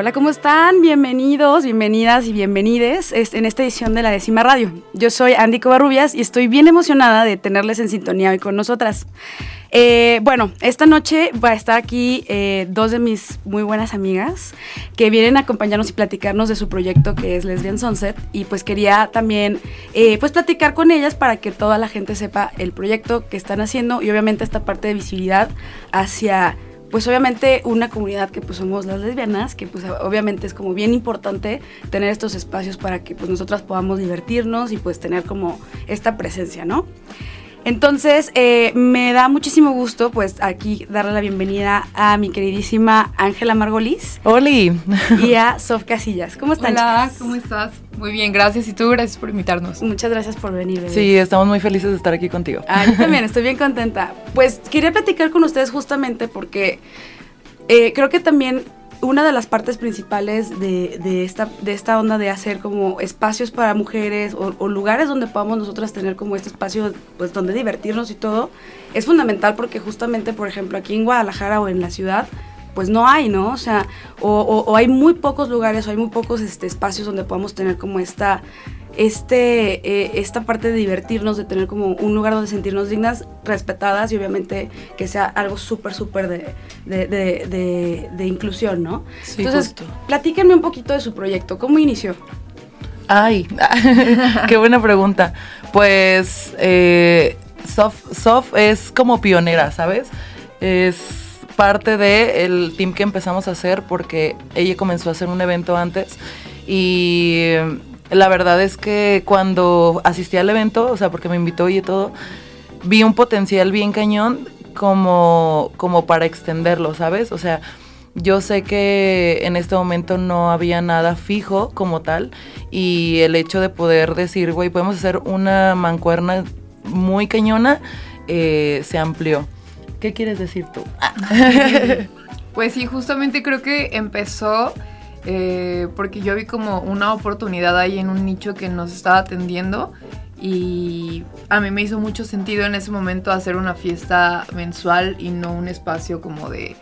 Hola, ¿cómo están? Bienvenidos, bienvenidas y bienvenides en esta edición de la décima radio. Yo soy Andy Covarrubias y estoy bien emocionada de tenerles en sintonía hoy con nosotras. Eh, bueno, esta noche va a estar aquí eh, dos de mis muy buenas amigas que vienen a acompañarnos y platicarnos de su proyecto que es Lesbian Sunset y pues quería también eh, pues platicar con ellas para que toda la gente sepa el proyecto que están haciendo y obviamente esta parte de visibilidad hacia pues obviamente una comunidad que pues somos las lesbianas, que pues obviamente es como bien importante tener estos espacios para que pues nosotras podamos divertirnos y pues tener como esta presencia, ¿no? Entonces, eh, me da muchísimo gusto, pues, aquí darle la bienvenida a mi queridísima Ángela Margolis. ¡Holi! Y a Sof Casillas. ¿Cómo están? Hola, ¿cómo estás? Muy bien, gracias. Y tú, gracias por invitarnos. Muchas gracias por venir. Sí, estamos muy felices de estar aquí contigo. Ah, yo también, estoy bien contenta. Pues, quería platicar con ustedes justamente porque eh, creo que también una de las partes principales de, esta, de esta onda de hacer como espacios para mujeres o, lugares donde podamos nosotras tener como este espacio pues donde divertirnos y todo, es fundamental porque justamente, por ejemplo, aquí en Guadalajara o en la ciudad, pues no hay, ¿no? O sea, o, hay muy pocos lugares o hay muy pocos este, espacios donde podamos tener como esta este, eh, esta parte de divertirnos, de tener como un lugar donde sentirnos dignas, respetadas y obviamente que sea algo súper, súper de, de, inclusión, ¿no? Entonces, platíquenme un poquito de su proyecto, ¿cómo inició? Ay, qué buena pregunta. Pues eh, Sof, es como pionera, ¿sabes? Es parte del team que empezamos a hacer porque ella comenzó a hacer un evento antes y la verdad es que cuando asistí al evento, o sea, porque me invitó y todo, vi un potencial bien cañón como, como para extenderlo, ¿sabes? O sea, yo sé que en este momento no había nada fijo como tal y el hecho de poder decir, güey, podemos hacer una mancuerna muy cañona, eh, se amplió. ¿Qué quieres decir tú? pues sí, justamente creo que empezó eh, porque yo vi como una oportunidad ahí en un nicho que nos estaba atendiendo y a mí me hizo mucho sentido en ese momento hacer una fiesta mensual y no un espacio como de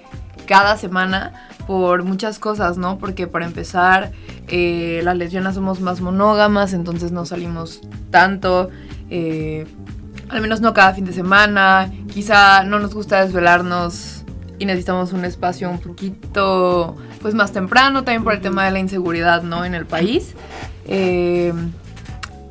cada semana por muchas cosas, ¿no? Porque para empezar, eh, las lesbianas somos más monógamas, entonces no salimos tanto, eh, al menos no cada fin de semana, quizá no nos gusta desvelarnos y necesitamos un espacio un poquito pues más temprano, también por el tema de la inseguridad, ¿no? En el país. Eh,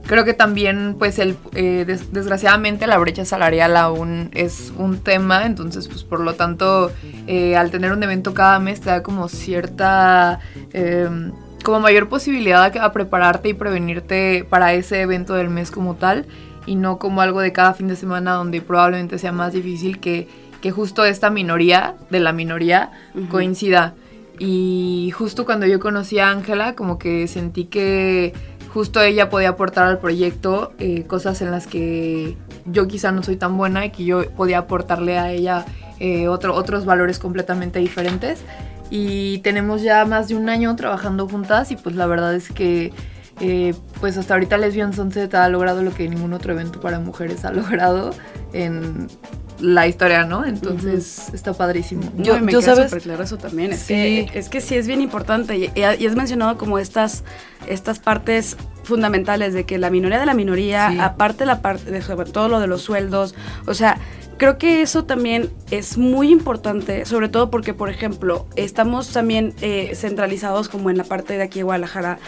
creo que también, pues, el, eh, desgraciadamente la brecha salarial aún es un tema, entonces, pues, por lo tanto, eh, al tener un evento cada mes te da como cierta, em, como mayor posibilidad a, a, prepararte y prevenirte para ese evento del mes como tal, y no como algo de cada fin de semana donde probablemente sea más difícil que, que justo esta minoría de la minoría coincida. Y justo cuando yo conocí a Ángela, como que sentí que justo ella podía aportar al proyecto eh, cosas en las que yo quizá no soy tan buena y que yo podía aportarle a ella eh, otros valores completamente diferentes. Y tenemos ya más de un año trabajando juntas y pues la verdad es que eh, pues hasta ahorita Lesbian Sunset ha logrado lo que ningún otro evento para mujeres ha logrado en la historia, ¿no? Entonces está padrísimo. Yo, me sabes, claro eso también. Es, que, es que sí es bien importante y, has mencionado como estas, estas partes fundamentales de que la minoría de la minoría, aparte la parte de sobre todo lo de los sueldos, o sea, creo que eso también es muy importante, sobre todo porque, por ejemplo, estamos también eh, centralizados como en la parte de aquí de Guadalajara,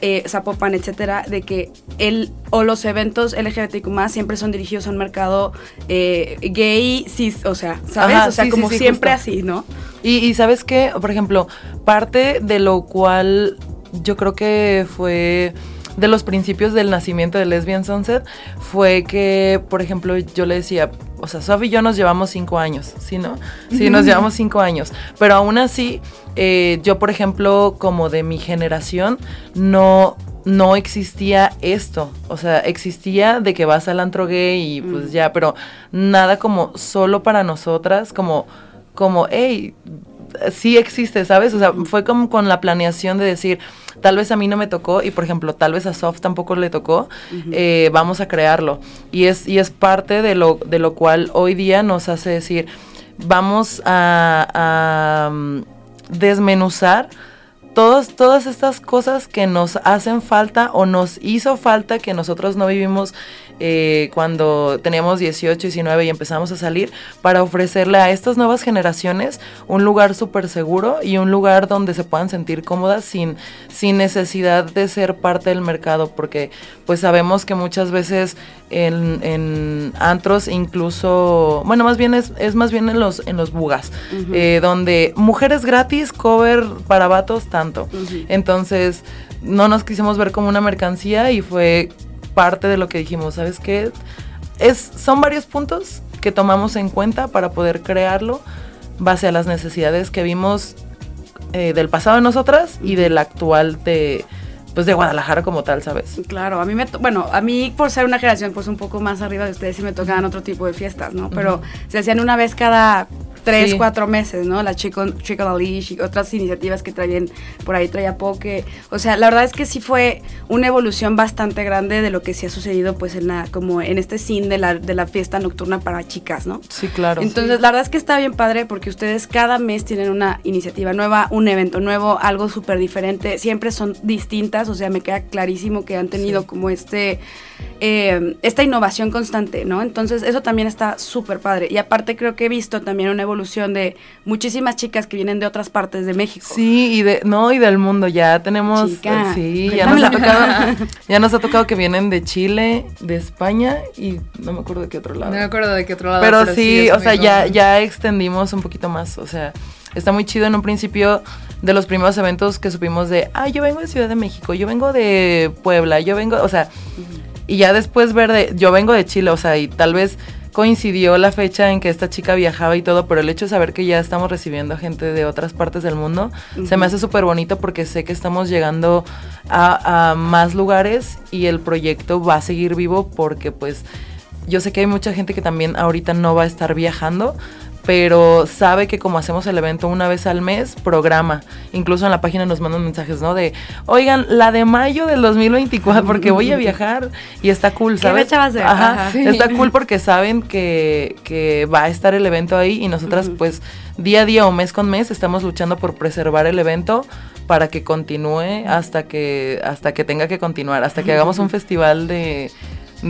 eh, Zapopan, etcétera, de que el o los eventos LGBTQ más siempre son dirigidos a un mercado eh, gay, cis, o sea, ¿sabes? o sea, como siempre así, ¿no? Y, y sabes qué, por ejemplo, parte de lo cual yo creo que fue de los principios del nacimiento de Lesbian Sunset fue que, por ejemplo, yo le decía, o sea, Sof y yo nos llevamos cinco años, ¿sí, no? Sí, nos llevamos cinco años. Pero aún así, eh, yo, por ejemplo, como de mi generación, no, no existía esto. O sea, existía de que vas al antro gay y pues mm. ya, pero nada como solo para nosotras, como, como, hey, sí existe, ¿sabes? O sea, fue como con la planeación de decir, tal vez a mí no me tocó y por ejemplo, tal vez a Soft tampoco le tocó, eh, vamos a crearlo. Y es, y es parte de lo, de lo cual hoy día nos hace decir, vamos a, mm, desmenuzar todas, todas estas cosas que nos hacen falta o nos hizo falta que nosotros no vivimos eh, cuando teníamos 18, 19 y empezamos a salir, para ofrecerle a estas nuevas generaciones un lugar súper seguro y un lugar donde se puedan sentir cómodas sin, sin necesidad de ser parte del mercado, porque pues sabemos que muchas veces en, antros incluso, bueno, más bien es, es, más bien en los, en los bugas, eh, donde mujeres gratis, cover para vatos, tanto. Entonces, no nos quisimos ver como una mercancía y fue parte de lo que dijimos, ¿sabes qué? Es, son varios puntos que tomamos en cuenta para poder crearlo base a las necesidades que vimos eh, del pasado de nosotras y del actual de, pues de Guadalajara como tal, ¿sabes? Claro, a mí me, bueno, a mí por ser una generación pues un poco más arriba de ustedes sí me tocaban otro tipo de fiestas, ¿no? Pero se hacían una vez cada tres, cuatro meses, ¿no? La Chico, Chico y otras iniciativas que traían, por ahí traía Poke. O sea, la verdad es que sí fue una evolución bastante grande de lo que sí ha sucedido, pues, en la, como en este scene de la, de la fiesta nocturna para chicas, ¿no? Sí, claro. Entonces, la verdad es que está bien padre porque ustedes cada mes tienen una iniciativa nueva, un evento nuevo, algo súper diferente. Siempre son distintas, o sea, me queda clarísimo que han tenido como este eh, esta innovación constante, ¿no? Entonces eso también está súper padre. Y aparte creo que he visto también una evolución de muchísimas chicas que vienen de otras partes de México. Sí, y de, no, y del mundo. Ya tenemos, eh, sí, ya nos, ha tocado, ya nos ha tocado que vienen de Chile, de España y no me acuerdo de qué otro lado. No me acuerdo de qué otro lado. Pero, sí, o sea, ya, ya extendimos un poquito más, o sea, está muy chido en un principio de los primeros eventos que supimos de, ah, yo vengo de Ciudad de México, yo vengo de Puebla, yo vengo, o sea, y ya después ver de, yo vengo de Chile, o sea, y tal vez coincidió la fecha en que esta chica viajaba y todo, pero el hecho de saber que ya estamos recibiendo gente de otras partes del mundo, se me hace súper bonito porque sé que estamos llegando a, a, más lugares y el proyecto va a seguir vivo porque pues yo sé que hay mucha gente que también ahorita no va a estar viajando, pero sabe que como hacemos el evento una vez al mes, programa. Incluso en la página nos mandan mensajes, ¿no? De, oigan, la de mayo del 2024, porque voy a viajar y está cool, ¿sabes? ¿Qué fecha Ajá, está cool porque saben que, que, va a estar el evento ahí y nosotras pues día a día o mes con mes estamos luchando por preservar el evento para que continúe hasta que hasta que tenga que continuar, hasta que hagamos un festival de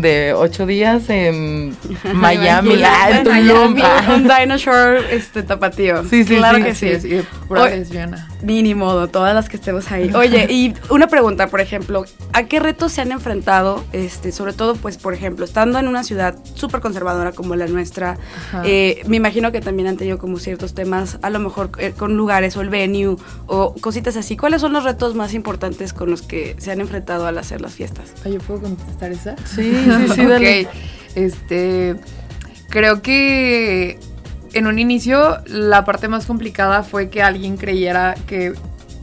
de ocho días en Miami, en Tulum. Un dinosaur este, tapatío. Sí, sí, claro sí, que sí. sí, lesbiana. Mínimo, todas las que estemos ahí. Oye, y una pregunta, por ejemplo, ¿a qué retos se han enfrentado? Este, sobre todo, pues, por ejemplo, estando en una ciudad súper conservadora como la nuestra, eh, me imagino que también han tenido como ciertos temas, a lo mejor eh, con lugares o el venue o cositas así. ¿Cuáles son los retos más importantes con los que se han enfrentado al hacer las fiestas? ¿Yo puedo contestar esa? Sí, sí, sí, dale. Este, creo que en un inicio la parte más complicada fue que alguien creyera que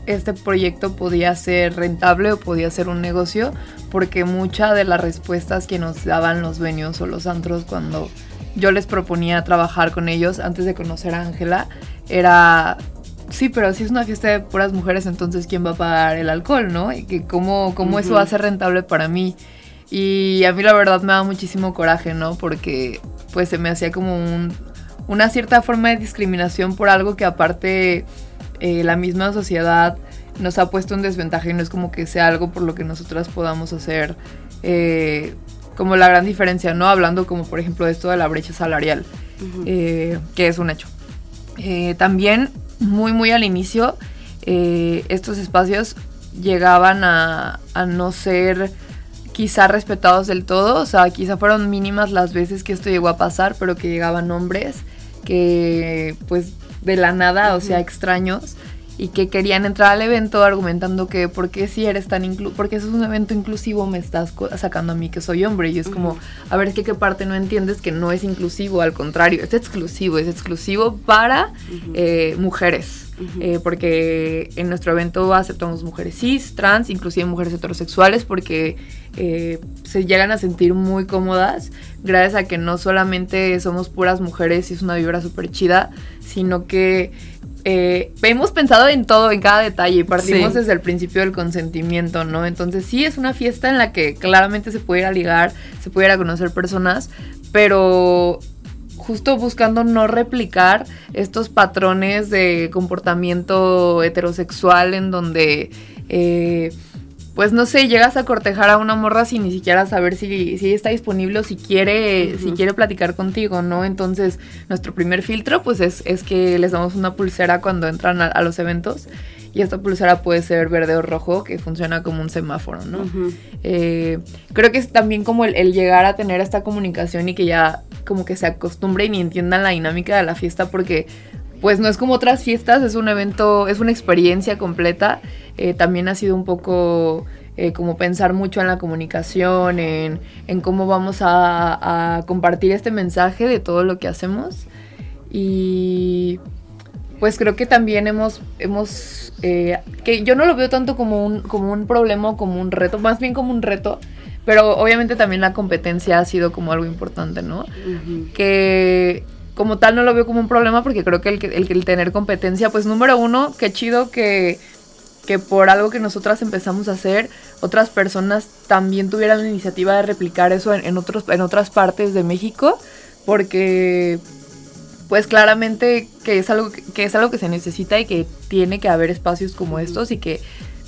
este proyecto podía ser rentable o podía ser un negocio, porque muchas de las respuestas que nos daban los dueños o los antros cuando yo les proponía trabajar con ellos antes de conocer a Ángela era sí, pero si es una fiesta de puras mujeres, entonces ¿quién va a pagar el alcohol, no? Y que cómo, cómo eso va a ser rentable para mí. Y a mí la verdad me da muchísimo coraje, ¿no? Porque pues se me hacía como un, una cierta forma de discriminación por algo que aparte eh, la misma sociedad nos ha puesto en desventaja y no es como que sea algo por lo que nosotras podamos hacer eh, como la gran diferencia, ¿no? Hablando como por ejemplo de esto de la brecha salarial, eh, que es un hecho. también muy muy al inicio estos espacios llegaban a, a no ser quizá respetados del todo, o sea, quizá fueron mínimas las veces que esto llegó a pasar, pero que llegaban hombres que pues de la nada, o sea, extraños, y que querían entrar al evento argumentando que porque si eres tan inclu porque eso es un evento inclusivo me estás sacando a mí que soy hombre y es como a ver es que qué parte no entiendes que no es inclusivo al contrario es exclusivo es exclusivo para eh, mujeres eh, porque en nuestro evento aceptamos mujeres cis, trans, inclusive mujeres heterosexuales, porque eh, se llegan a sentir muy cómodas gracias a que no solamente somos puras mujeres y es una vibra súper chida, sino que eh, hemos pensado en todo, en cada detalle, y partimos desde el principio del consentimiento, ¿no? Entonces sí es una fiesta en la que claramente se puede ir a ligar, se puede ir a conocer personas, pero justo buscando no replicar estos patrones de comportamiento heterosexual en donde, eh, pues no sé, llegas a cortejar a una morra sin ni siquiera saber si, si está disponible o si quiere, si quiere platicar contigo, ¿no? Entonces, nuestro primer filtro, pues es, es que les damos una pulsera cuando entran a, los eventos y esta pulsera puede ser verde o rojo, que funciona como un semáforo, ¿no? Eh, creo que es también como el, llegar a tener esta comunicación y que ya como que se acostumbren y entiendan la dinámica de la fiesta porque pues no es como otras fiestas, es un evento, es una experiencia completa. Eh, también ha sido un poco eh, como pensar mucho en la comunicación, en, cómo vamos a, compartir este mensaje de todo lo que hacemos. Y pues creo que también hemos, hemos eh, que yo no lo veo tanto como un, como un problema o como un reto, más bien como un reto, pero obviamente también la competencia ha sido como algo importante, ¿no? Que como tal no lo veo como un problema porque creo que el, el, el, tener competencia, pues número uno, qué chido que, que por algo que nosotras empezamos a hacer, otras personas también tuvieran la iniciativa de replicar eso en, otros, en otras partes de México, porque pues claramente que es algo que es algo que se necesita y que tiene que haber espacios como estos y que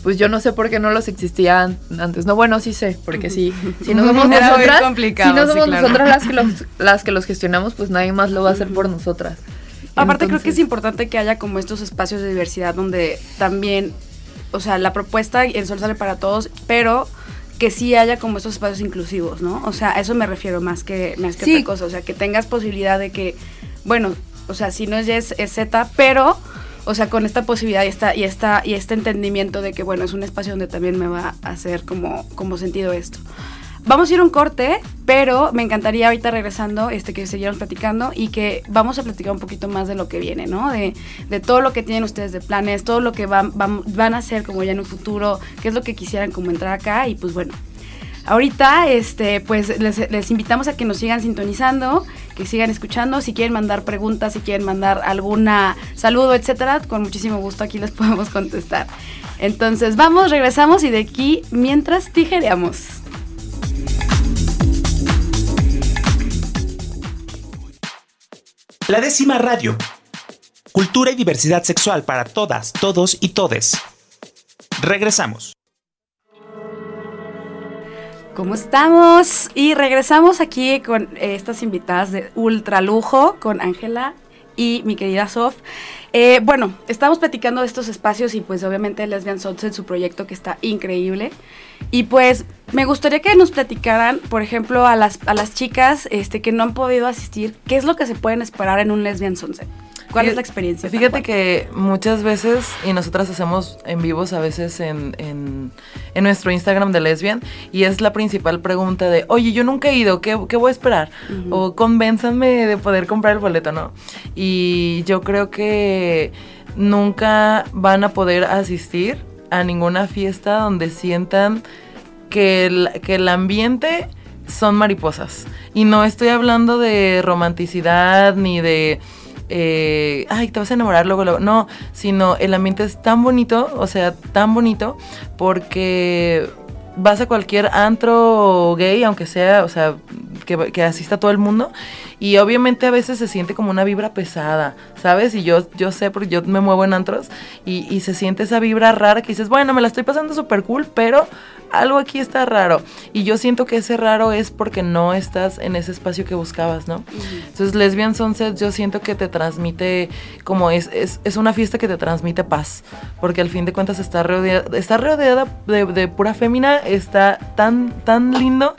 pues yo no sé por qué no los existían antes. No, bueno, sí sé, porque sí, si no somos nosotras, si no somos nosotras las que, los, las que los gestionamos, pues nadie más lo va a hacer por nosotras. Aparte creo que es importante que haya como estos espacios de diversidad donde también, o sea, la propuesta el sol sale para todos, pero que sí haya como estos espacios inclusivos, ¿no? O sea, a eso me refiero más que, más que otra cosa, o sea, que tengas posibilidad de que, bueno, o sea, si no es es, Z, pero o sea, con esta posibilidad y esta, y esta, y este entendimiento de que, bueno, es un espacio donde también me va a hacer como, como sentido esto. Vamos a ir un corte, pero me encantaría ahorita regresando este, que siguiéramos platicando y que vamos a platicar un poquito más de lo que viene, ¿no? De, de todo lo que tienen ustedes de planes, todo lo que van, van, van a hacer como ya en un futuro, qué es lo que quisieran como entrar acá y pues bueno, Ahorita, este, pues les, invitamos a que nos sigan sintonizando, que sigan escuchando. Si quieren mandar preguntas, si quieren mandar alguna saludo, etcétera, con muchísimo gusto aquí les podemos contestar. Entonces, vamos, regresamos y de aquí mientras tijereamos. La décima radio. Cultura y diversidad sexual para todas, todos y todes. Regresamos. ¿Cómo estamos? Y regresamos aquí con eh, estas invitadas de ultra lujo, con Ángela y mi querida Sof. Eh, bueno, estamos platicando de estos espacios y pues obviamente Lesbian en su proyecto que está increíble. Y pues me gustaría que nos platicaran, por ejemplo, a las, a las chicas este, que no han podido asistir, qué es lo que se pueden esperar en un Lesbian Sunset. ¿Cuál es la experiencia? Fíjate que muchas veces, y nosotras hacemos en vivos a veces en, en, nuestro Instagram de Lesbian, y es la principal pregunta de, oye, yo nunca he ido, ¿qué, voy a esperar? O convénzanme de poder comprar el boleto, ¿no? Y yo creo que nunca van a poder asistir a ninguna fiesta donde sientan que el, que el ambiente son mariposas. Y no estoy hablando de romanticidad ni de eh, ay, te vas a enamorar luego, luego. No, sino el ambiente es tan bonito, o sea, tan bonito, porque vas a cualquier antro gay, aunque sea, o sea, que, que, asista todo el mundo, y obviamente a veces se siente como una vibra pesada, ¿sabes? Y yo, yo sé, porque yo me muevo en antros, y, y se siente esa vibra rara que dices, bueno, me la estoy pasando súper cool, pero algo aquí está raro. Y yo siento que ese raro es porque no estás en ese espacio que buscabas, ¿no? Entonces, Lesbian Sunset yo siento que te transmite, como es, es, una fiesta que te transmite paz, porque al fin de cuentas está rodeada, está rodeada de, pura fémina, está tan, tan lindo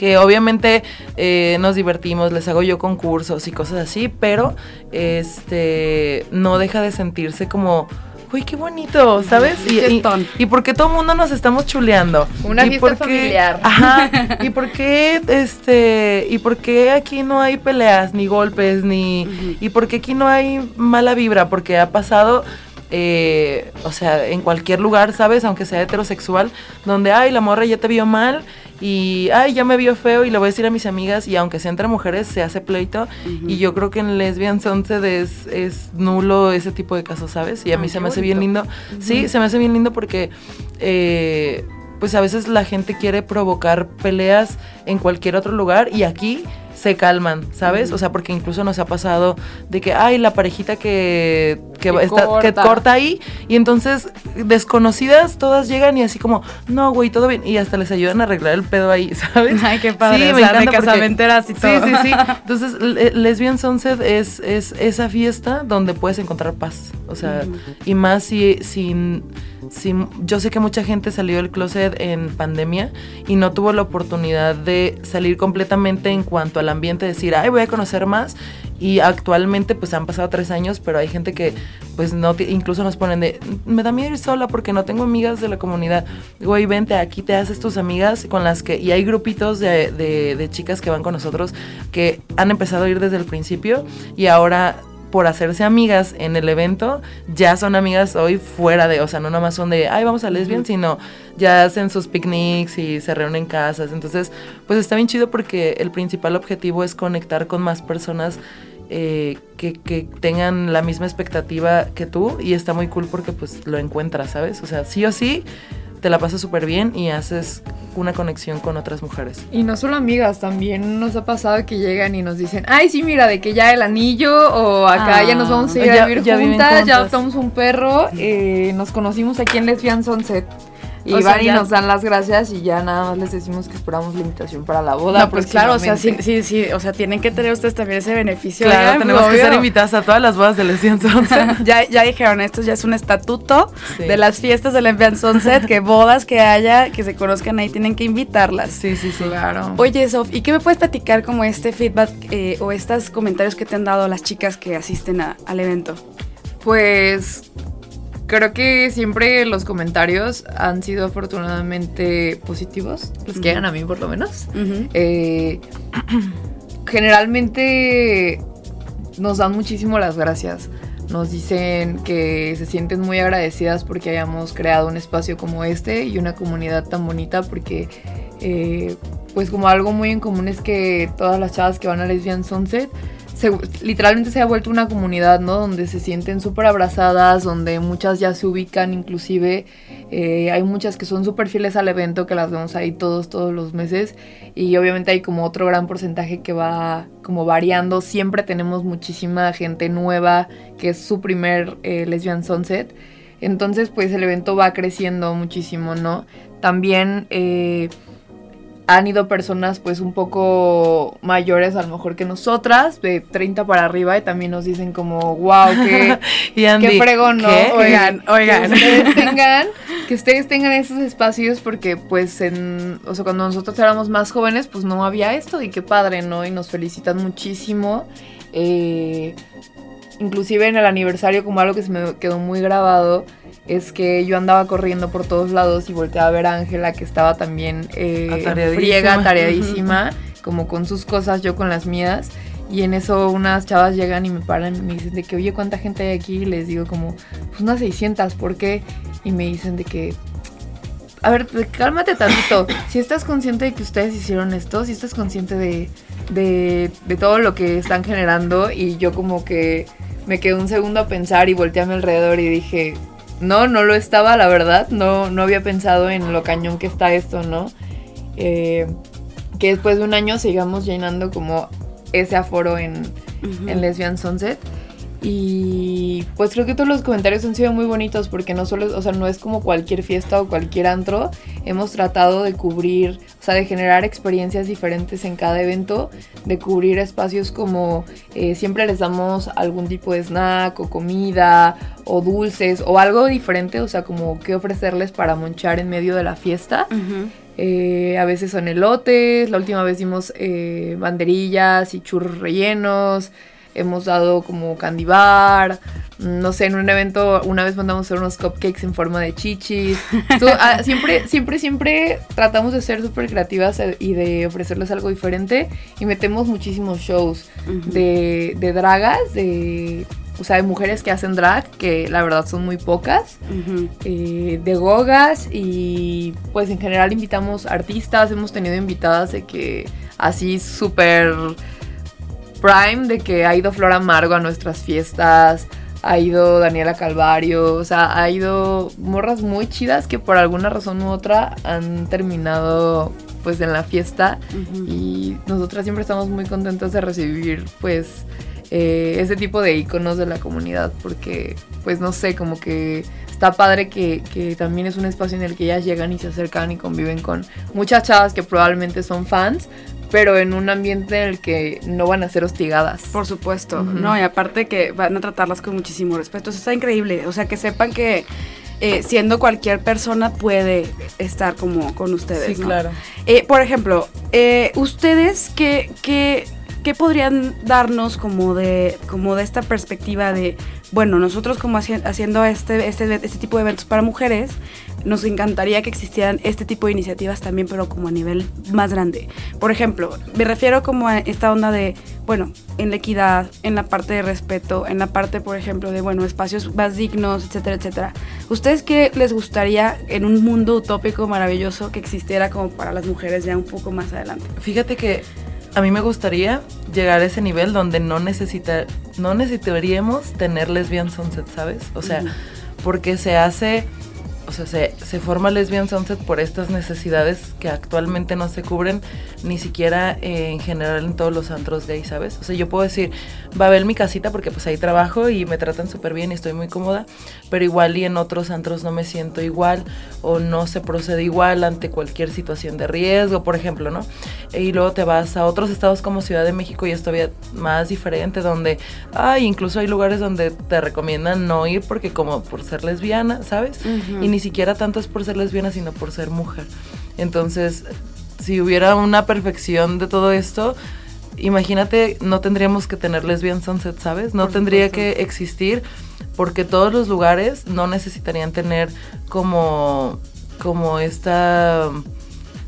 que obviamente eh, nos divertimos, les hago yo concursos y cosas así, pero este no deja de sentirse como güey, qué bonito, ¿sabes? Y, y, y por qué todo el mundo nos estamos chuleando. Una ¿Y fiesta por qué- familiar. Ajá. ¿Y por qué, este, y por qué aquí no hay peleas, ni golpes, ni, y por qué aquí no hay mala vibra? Porque ha pasado, eh, o sea, en cualquier lugar, ¿sabes? Aunque sea heterosexual, donde, ay, la morra ya te vio mal y, ay, ya me vio feo y le voy a decir a mis amigas y aunque sea entre mujeres se hace pleito y yo creo que en Lesbian Sunset es, es nulo ese tipo de casos, ¿sabes? Y a mí Ay, se me hace bien lindo. Sí, se me hace bien lindo porque... eh, pues a veces la gente quiere provocar peleas en cualquier otro lugar y aquí se calman, ¿sabes? O sea, porque incluso nos ha pasado de que, ay, la parejita que, que, Que está- que corta. ahí y entonces desconocidas todas llegan y así como, no, güey, todo bien y hasta les ayudan a arreglar el pedo ahí, ¿sabes? Ay, qué padre. Sí, o me sea, de porque- casamenteras y todo. Sí, sí, sí. Entonces, Le- Lesbian Sunset es, es esa fiesta donde puedes encontrar paz. O sea, y más si, si, si- Yo sé que mucha gente salió del closet en pandemia y no tuvo la oportunidad de salir completamente en cuanto al ambiente, decir, ay, voy a conocer más. Y actualmente, pues han pasado tres años, pero hay gente que, pues, no, incluso nos ponen de, me da miedo ir sola porque no tengo amigas de la comunidad. Güey, vente, aquí te haces tus amigas con las que, y hay grupitos de chicas que van con nosotros que han empezado a ir desde el principio y ahora por hacerse amigas en el evento, ya son amigas hoy fuera de, o sea, no nomás son de, ay, vamos a lesbian, sino ya hacen sus picnics y se reúnen en casas. Entonces, pues está bien chido porque el principal objetivo es conectar con más personas eh, que, que tengan la misma expectativa que tú y está muy cool porque pues lo encuentras, ¿sabes? O sea, sí o sí, te la pasas súper bien y haces una conexión con otras mujeres. Y no solo amigas, también nos ha pasado que llegan y nos dicen, ay, sí, mira, de que ya el anillo, o acá Ah. ya nos vamos a ir Ya- a vivir ya juntas. ya adoptamos un perro, eh, nos conocimos aquí en Lesbian Sunset. Y O sea, van y ya- nos dan las gracias y ya nada más les decimos que esperamos la invitación para la boda. No, pues claro, o sea, sí, sí, sí, o sea, tienen que tener ustedes también ese beneficio. Claro, tenemos que ser invitadas a todas las bodas de Lesbian Sunset. ya, ya dijeron, esto ya es un estatuto Sí. de las fiestas de la Lesbian Sunset, que bodas que haya, que se conozcan ahí, tienen que invitarlas. Sí, sí, sí. Claro. Oye, Sof, ¿y qué me puedes platicar como este feedback eh, o estos comentarios que te han dado las chicas que asisten a- al evento? Pues creo que siempre los comentarios han sido afortunadamente positivos, los que llegan a mí por lo menos. Eh, generalmente nos dan muchísimo las gracias. Nos dicen que se sienten muy agradecidas porque hayamos creado un espacio como este y una comunidad tan bonita porque eh, pues como algo muy en común es que todas las chavas que van a Lesbian Sunset literalmente se ha vuelto una comunidad, ¿no? Donde se sienten súper abrazadas, donde muchas ya se ubican inclusive. eh, hay muchas que son súper fieles al evento, que las vemos ahí todos, todos los meses. Y obviamente hay como otro gran porcentaje que va como variando. Siempre tenemos muchísima gente nueva, que es su primer eh, Lesbian Sunset. Entonces, pues el evento va creciendo muchísimo, ¿no? También... eh, han ido personas pues un poco mayores a lo mejor que nosotras, de 30 para arriba, y también nos dicen como, wow, qué, Y qué fregón, ¿no? ¿qué? Oigan, oigan. Que ustedes tengan, que ustedes tengan esos espacios porque pues en, o sea, cuando nosotros éramos más jóvenes pues no había esto y qué padre, ¿no? Y nos felicitan muchísimo. Eh, inclusive en el aniversario como algo que se me quedó muy grabado es que yo andaba corriendo por todos lados y volteaba a ver a Ángela que estaba también eh, Atareadísima. friega, atareadísima, como con sus cosas, yo con las mías. Y en eso unas chavas llegan y me paran y me dicen de que, oye, ¿cuánta gente hay aquí? Y les digo como, pues unas 600, ¿por qué? Y me dicen de que, a ver, de- cálmate tantito. Si estás consciente de que ustedes hicieron esto, si estás consciente de, de, de todo lo que están generando y yo como que me quedé un segundo a pensar y volteé a mi alrededor y dije, no, no lo estaba, la verdad, no, no había pensado en lo cañón que está esto, ¿no? Eh, que después de un año sigamos llenando como ese aforo en, en Lesbian Sunset. Y pues creo que todos los comentarios han sido muy bonitos porque no solo, o sea, no es como cualquier fiesta o cualquier antro. Hemos tratado de cubrir, o sea, de generar experiencias diferentes en cada evento, de cubrir espacios como eh, siempre les damos algún tipo de snack o comida o dulces o algo diferente, o sea, como qué ofrecerles para monchar en medio de la fiesta. Eh, a veces son elotes, la última vez dimos eh, banderillas y churros rellenos. Hemos dado como candy bar, no sé, en un evento una vez mandamos hacer unos cupcakes en forma de chichis. Ah, siempre, siempre, siempre tratamos de ser súper creativas eh, y de ofrecerles algo diferente y metemos muchísimos shows de, de dragas, de o sea, de mujeres que hacen drag, que la verdad son muy pocas, eh, de gogas y pues en general invitamos artistas, hemos tenido invitadas de que así súper prime, de que ha ido Flor Amargo a nuestras fiestas, ha ido Daniela Calvario, o sea, ha ido morras muy chidas que por alguna razón u otra han terminado pues en la fiesta. Y nosotras siempre estamos muy contentas de recibir pues eh, ese tipo de iconos de la comunidad porque pues no sé, como que está padre que, que, también es un espacio en el que ellas llegan y se acercan y conviven con muchas chavas que probablemente son fans, pero en un ambiente en el que no van a ser hostigadas. Por supuesto, no, y aparte que van a tratarlas con muchísimo respeto, eso está increíble, o sea, que sepan que eh, siendo cualquier persona puede estar como con ustedes. Sí, claro. Eh, por ejemplo, eh, ustedes qué, qué, qué podrían darnos como de, como de esta perspectiva de, bueno, nosotros como haciendo este, este, este tipo de eventos para mujeres, nos encantaría que existieran este tipo de iniciativas también, pero como a nivel más grande. Por ejemplo, me refiero como a esta onda de, bueno, en la equidad, en la parte de respeto, en la parte, por ejemplo, de, bueno, espacios más dignos, etcétera, etcétera. ¿Ustedes qué les gustaría en un mundo utópico maravilloso que existiera como para las mujeres ya un poco más adelante? Fíjate que a mí me gustaría llegar a ese nivel donde no necesita, no necesitaríamos tener lesbian sunset, ¿sabes? O sea, porque se hace o sea, se, se, forma Lesbian Sunset por estas necesidades que actualmente no se cubren ni siquiera eh, en general en todos los antros gay, ¿sabes? O sea, yo puedo decir, va a ver mi casita porque pues ahí trabajo y me tratan súper bien y estoy muy cómoda, pero igual y en otros antros no me siento igual o no se procede igual ante cualquier situación de riesgo, por ejemplo, ¿no? Y luego te vas a otros estados como Ciudad de México y es todavía más diferente, donde, ay, incluso hay lugares donde te recomiendan no ir porque como por ser lesbiana, ¿sabes? Y ni siquiera tanto es por ser lesbiana, sino por ser mujer. Entonces, si hubiera una perfección de todo esto, imagínate, no tendríamos que tener lesbian sunset, ¿sabes? No tendría que existir porque todos los lugares no necesitarían tener como, como esta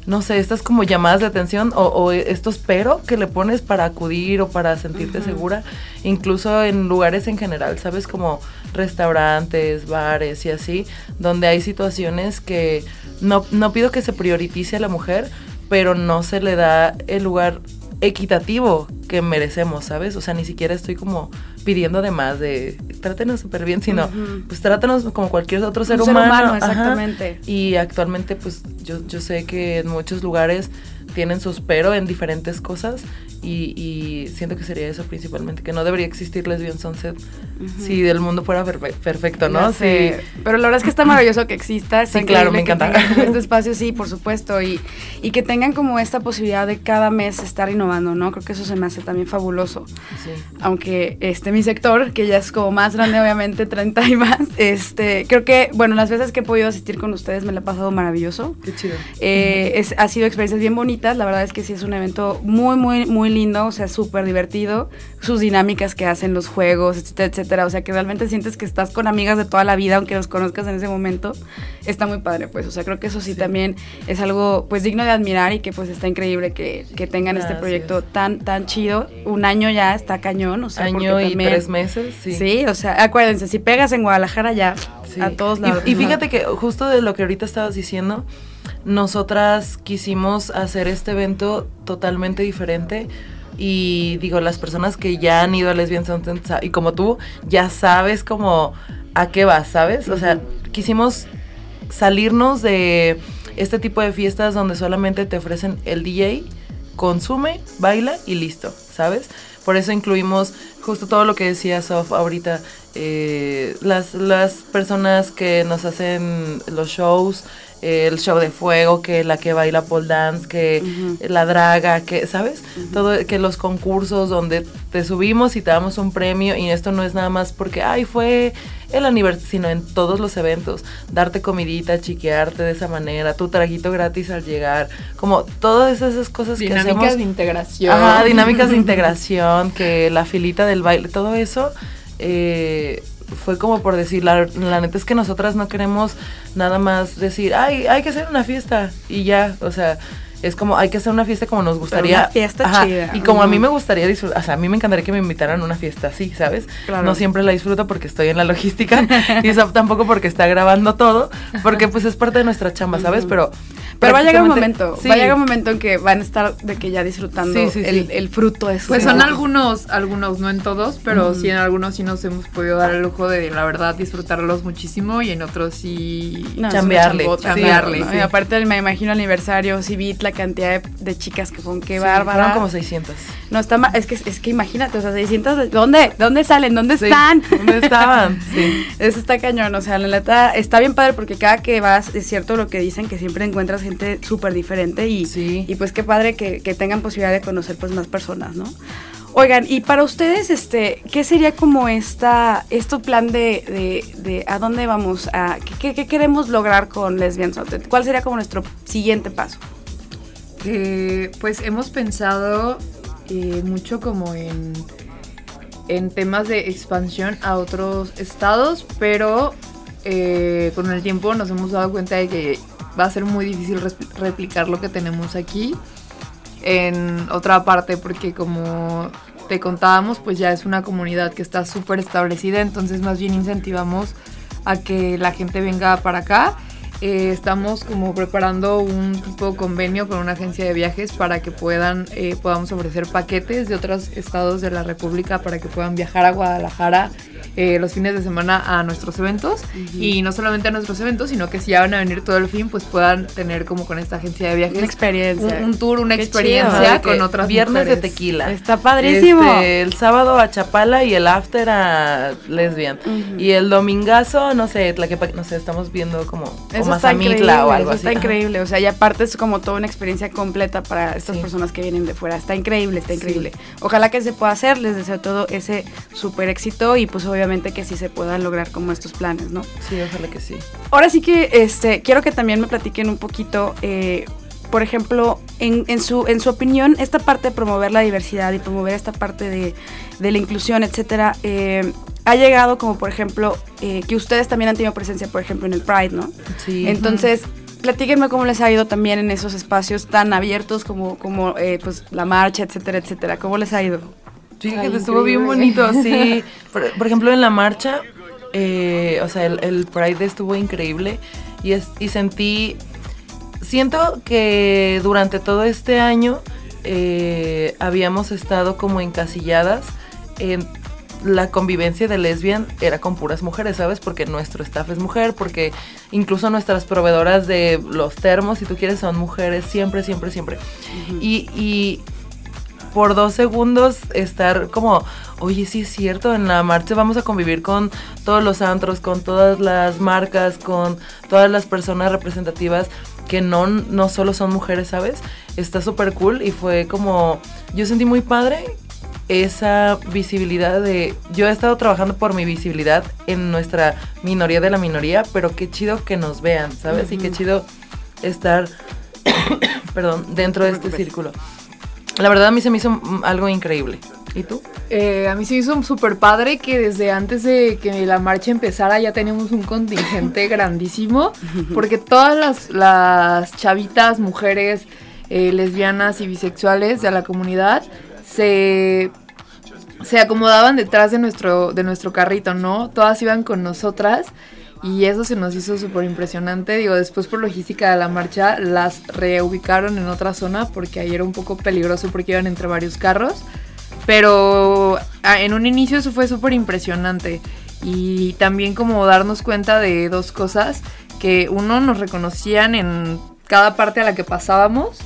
no sé, estas como llamadas de atención o, estos pero que le pones para acudir o para sentirte segura, incluso en lugares en general, ¿sabes? Como restaurantes, bares y así, donde hay situaciones que no, no pido que se prioritice a la mujer, pero no se le da el lugar equitativo que merecemos, ¿sabes? O sea, ni siquiera estoy como pidiendo de más de trátenos súper bien, sino pues trátanos como cualquier otro ser humano. Ser humano, exactamente. Y actualmente pues yo, yo sé que en muchos lugares tienen sus pero en diferentes cosas y, siento que sería eso principalmente, que no debería existir Lesbian Sunset si el mundo fuera perfecto, ¿no? Sí. Pero la verdad es que está maravilloso que exista. Sí, claro, me encanta. Este espacio, sí, por supuesto, y, y que tengan como esta posibilidad de cada mes estar innovando, ¿no? Creo que eso se me hace también fabuloso. Sí. Aunque este, mi sector, que ya es como más grande, obviamente, 30 y más, este, creo que, bueno, las veces que he podido asistir con ustedes me lo he pasado maravilloso. Qué chido. Eh, es, ha sido experiencias bien bonitas, la verdad es que sí es un evento muy, muy, muy lindo, o sea, súper divertido. Sus dinámicas que hacen, los juegos, etcétera, etcétera. O sea, que realmente sientes que estás con amigas de toda la vida, aunque los conozcas en ese momento. Está muy padre, pues. O sea, creo que eso sí, también es algo, pues, digno de admirar y que, pues, está increíble que, que tengan este proyecto tan, tan chido. Un año ya está cañón, o sea, año y tres meses, sí. Sí, o sea, acuérdense, si pegas en Guadalajara ya, a todos lados. Y, y fíjate que justo de lo que ahorita estabas diciendo, nosotras quisimos hacer este evento totalmente diferente y digo, las personas que ya han ido a Lesbian Sunset y como tú, ya sabes como a qué vas, ¿sabes? O sea, quisimos salirnos de este tipo de fiestas donde solamente te ofrecen el DJ, consume, baila y listo, ¿sabes? Por eso incluimos justo todo lo que decía Sof ahorita, eh, las, las personas que nos hacen los shows, el show de fuego, que la que baila pole dance, que la draga, que, ¿sabes? Todo, que los concursos donde te subimos y te damos un premio y esto no es nada más porque, ay, fue el aniversario, sino en todos los eventos, darte comidita, chiquearte de esa manera, tu trajito gratis al llegar, como todas esas cosas que hacemos. Dinámicas de integración. Ajá, dinámicas de integración, que la filita del baile, todo eso. Eh, fue como por decir, la, la, neta es que nosotras no queremos nada más decir, ay, hay que hacer una fiesta y ya, o sea, es como hay que hacer una fiesta como nos gustaría. una fiesta chida. Y como a mí me gustaría disfrutar, o sea, a mí me encantaría que me invitaran a una fiesta así, ¿sabes? No siempre la disfruto porque estoy en la logística y eso tampoco porque está grabando todo, porque pues es parte de nuestra chamba, ¿sabes? Pero pero va a llegar un momento, va a llegar un momento en que van a estar de que ya disfrutando el, fruto de eso. Pues son algunos, algunos, no en todos, pero sí en algunos sí nos hemos podido dar el lujo de, la verdad, disfrutarlos muchísimo y en otros sí chambearle. Y aparte me imagino aniversario, sí la cantidad de, chicas que fueron, qué bárbara. Fueron como 600. No, está es que, es que imagínate, o sea, 600, ¿dónde? ¿Dónde salen? ¿Dónde están? ¿Dónde estaban? Sí. Eso está cañón, o sea, la neta, está bien padre porque cada que vas, es cierto lo que dicen, que siempre encuentras gente súper diferente y, y pues qué padre que, tengan posibilidad de conocer pues más personas, ¿no? Oigan, y para ustedes, este, ¿qué sería como esta, este plan de, de, a dónde vamos, a qué, queremos lograr con Lesbian Salted? ¿Cuál sería como nuestro siguiente paso? Pues hemos pensado eh, mucho como en, en temas de expansión a otros estados, pero eh, con el tiempo nos hemos dado cuenta de que va a ser muy difícil replicar lo que tenemos aquí en otra parte porque como te contábamos pues ya es una comunidad que está súper establecida entonces más bien incentivamos a que la gente venga para acá eh, estamos como preparando un tipo de convenio con una agencia de viajes para que puedan eh, podamos ofrecer paquetes de otros estados de la república para que puedan viajar a Guadalajara eh, los fines de semana a nuestros eventos. Y no solamente a nuestros eventos, sino que si ya van a venir todo el fin, pues puedan tener como con esta agencia de viajes una experiencia, un, tour, una experiencia con otras viernes de tequila. Está padrísimo. Este, el sábado a Chapala y el after a Lesbian. Y el domingazo, no sé, la que no sé, estamos viendo como eso o o algo así. Está increíble, o sea, y aparte es como toda una experiencia completa para estas personas que vienen de fuera. Está increíble, está increíble. Ojalá que se pueda hacer, les deseo todo ese súper éxito y pues obviamente obviamente que sí se puedan lograr como estos planes, ¿no? Sí, ojalá que sí. Ahora sí que este, quiero que también me platiquen un poquito, eh, por ejemplo, en, su, en su opinión, esta parte de promover la diversidad y promover esta parte de, la inclusión, etcétera, eh, ha llegado como, por ejemplo, eh, que ustedes también han tenido presencia, por ejemplo, en el Pride, ¿no? Sí. Entonces, platíquenme cómo les ha ido también en esos espacios tan abiertos como, como pues, la marcha, etcétera, etcétera. ¿Cómo les ha ido? Sí, que estuvo bien bonito, sí. Por, ejemplo, en la marcha, eh, o sea, el, Pride estuvo increíble y, es, y sentí, siento que durante todo este año eh, habíamos estado como encasilladas en la convivencia de lesbian era con puras mujeres, ¿sabes? Porque nuestro staff es mujer, porque incluso nuestras proveedoras de los termos, si tú quieres, son mujeres, siempre, siempre, siempre. y, por dos segundos estar como, oye, sí es cierto, en la marcha vamos a convivir con todos los antros, con todas las marcas, con todas las personas representativas que no, no solo son mujeres, ¿sabes? Está súper cool y fue como, yo sentí muy padre esa visibilidad de, yo he estado trabajando por mi visibilidad en nuestra minoría de la minoría, pero qué chido que nos vean, ¿sabes? Y qué chido estar, perdón, dentro de este círculo. La verdad a mí se me hizo algo increíble. ¿Y tú? Eh, a mí se me hizo súper padre que desde antes de que la marcha empezara ya teníamos un contingente grandísimo, porque todas las, chavitas, mujeres, eh, lesbianas y bisexuales de la comunidad se, se acomodaban detrás de nuestro, de nuestro carrito, ¿no? Todas iban con nosotras y eso se nos hizo súper impresionante. Digo, después por logística de la marcha las reubicaron en otra zona porque ahí era un poco peligroso porque iban entre varios carros. Pero ah, en un inicio eso fue súper impresionante. Y también como darnos cuenta de dos cosas. Que uno nos reconocían en cada parte a la que pasábamos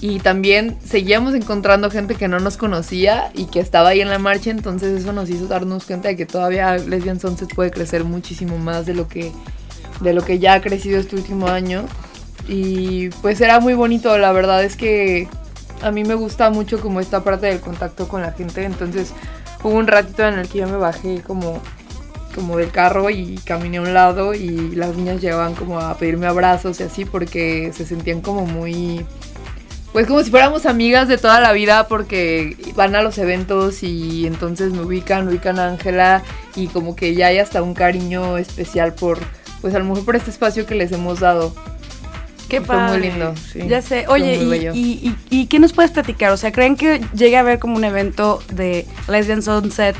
y también seguíamos encontrando gente que no nos conocía y que estaba ahí en la marcha, entonces eso nos hizo darnos cuenta de que todavía Lesbian Sunset puede crecer muchísimo más de lo que, de lo que ya ha crecido este último año. y pues era muy bonito, la verdad es que a mí me gusta mucho como esta parte del contacto con la gente, entonces hubo un ratito en el que yo me bajé como como del carro y caminé a un lado y las niñas llegaban como a pedirme abrazos y así porque se sentían como muy pues como si fuéramos amigas de toda la vida porque van a los eventos y entonces me ubican, ubican a Ángela y como que ya hay hasta un cariño especial por pues a lo mejor por este espacio que les hemos dado. Qué Fue padre. muy lindo, sí. Ya sé. Oye, y, y, y- y qué nos puedes platicar? O sea, ¿creen que llegue a haber como un evento de Lesbian Sunset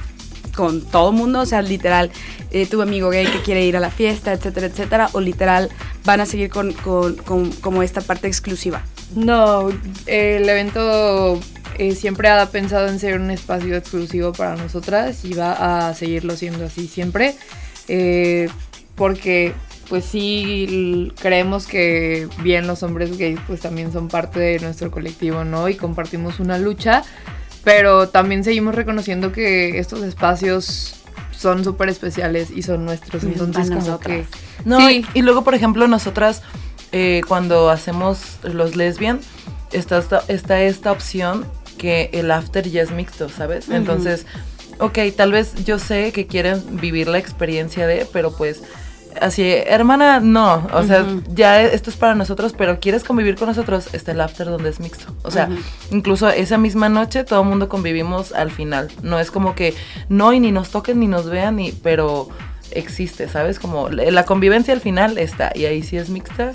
con todo mundo? O sea, literal, eh, tu amigo gay que quiere ir a la fiesta, etcétera, etcétera. O literal, van a seguir con, con- con como esta parte exclusiva. No, el evento eh, siempre ha pensado en ser un espacio exclusivo para nosotras y va a seguirlo siendo así siempre. eh, porque pues sí creemos que bien los hombres gays pues también son parte de nuestro colectivo, ¿no? Y compartimos una lucha, pero también seguimos reconociendo que estos espacios son súper especiales y son nuestros, Y entonces como que... No, Sí. y, y luego, por ejemplo, nosotras eh, cuando hacemos los lesbian, está esta, está esta opción que el after ya es mixto, ¿sabes? Entonces, ok, tal vez yo sé que quieren vivir la experiencia de, pero pues así, hermana, no, o sea, ya esto es para nosotros, pero quieres convivir con nosotros, está el after donde es mixto. O sea, incluso esa misma noche todo el mundo convivimos al final. No es como que no y ni nos toquen ni nos vean, ni, pero existe, ¿sabes? Como la convivencia al final está y ahí sí es mixta.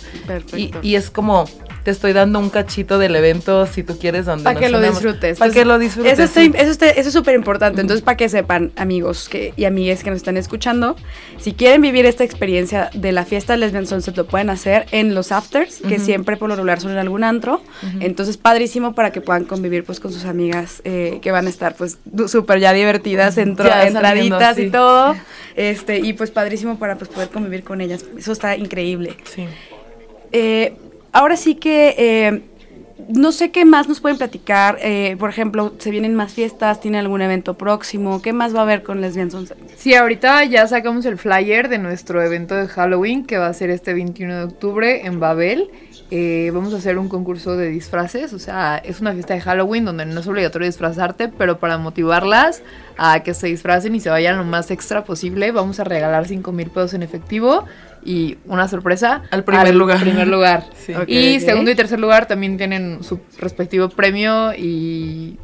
Y es como te estoy dando un cachito del evento si tú quieres donde Para que lo disfrutes. Para que lo disfrutes. Eso, está- sí. eso, está- eso es súper importante. Entonces, para que sepan, amigos que, y amigas que nos están escuchando, si quieren vivir esta experiencia de la fiesta Lesbian Sunset, lo pueden hacer en los afters, que siempre por lo regular son en algún antro. Entonces, padrísimo para que puedan convivir pues con sus amigas eh, que van a estar pues súper ya divertidas, entro- Ya entraditas saliendo, y todo. Este, y pues padrísimo para pues poder convivir con ellas. Eso está increíble. Sí. Eh, ahora sí que eh, no sé qué más nos pueden platicar. eh, por ejemplo, se vienen más fiestas, tiene algún evento próximo. ¿Qué más va a haber con Lesbian Sunset? Sí, ahorita ya sacamos el flyer de nuestro evento de Halloween que va a ser este 21 de octubre en Babel. Eh, vamos a hacer un concurso de disfraces, o sea, es una fiesta de Halloween donde no es obligatorio disfrazarte, pero para motivarlas a que se disfracen y se vayan lo más extra posible, vamos a regalar 5 mil pesos en efectivo y una sorpresa Al primer lugar. primer lugar. Sí. Ok, y ok. segundo y tercer lugar también tienen su respectivo premio y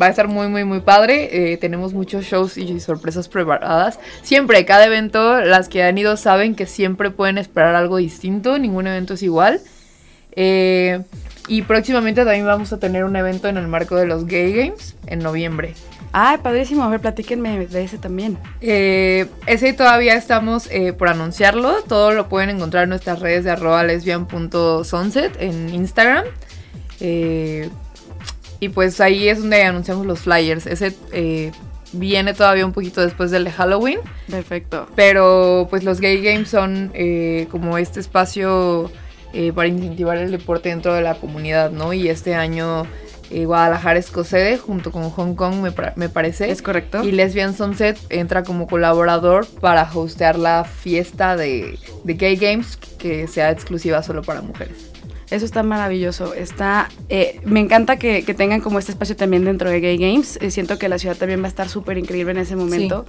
va a estar muy, muy, muy padre. Eh, tenemos muchos shows y sorpresas preparadas. Siempre, cada evento, las que han ido saben que siempre pueden esperar algo distinto, ningún evento es igual. Eh, y próximamente también vamos a tener un evento en el marco de los Gay Games en noviembre. Ay, padrísimo. A ver, platíquenme de ese también. Eh, ese todavía estamos eh, por anunciarlo. Todo lo pueden encontrar en nuestras redes de arroba lesbian.sunset en Instagram. Eh, y pues ahí es donde anunciamos los flyers. Ese viene todavía un poquito después del de Halloween. Perfecto. Pero pues los Gay Games son como este espacio eh, para incentivar el deporte dentro de la comunidad, ¿no? Y este año eh, Guadalajara es co-sede junto con Hong Kong, me, parece. ¿Es correcto? Y Lesbian Sunset entra como colaborador para hostear la fiesta de, de Gay Games que sea exclusiva solo para mujeres. Eso está maravilloso. Está, eh, me encanta que, que tengan como este espacio también dentro de Gay Games. Eh, siento que la ciudad también va a estar súper increíble en ese momento.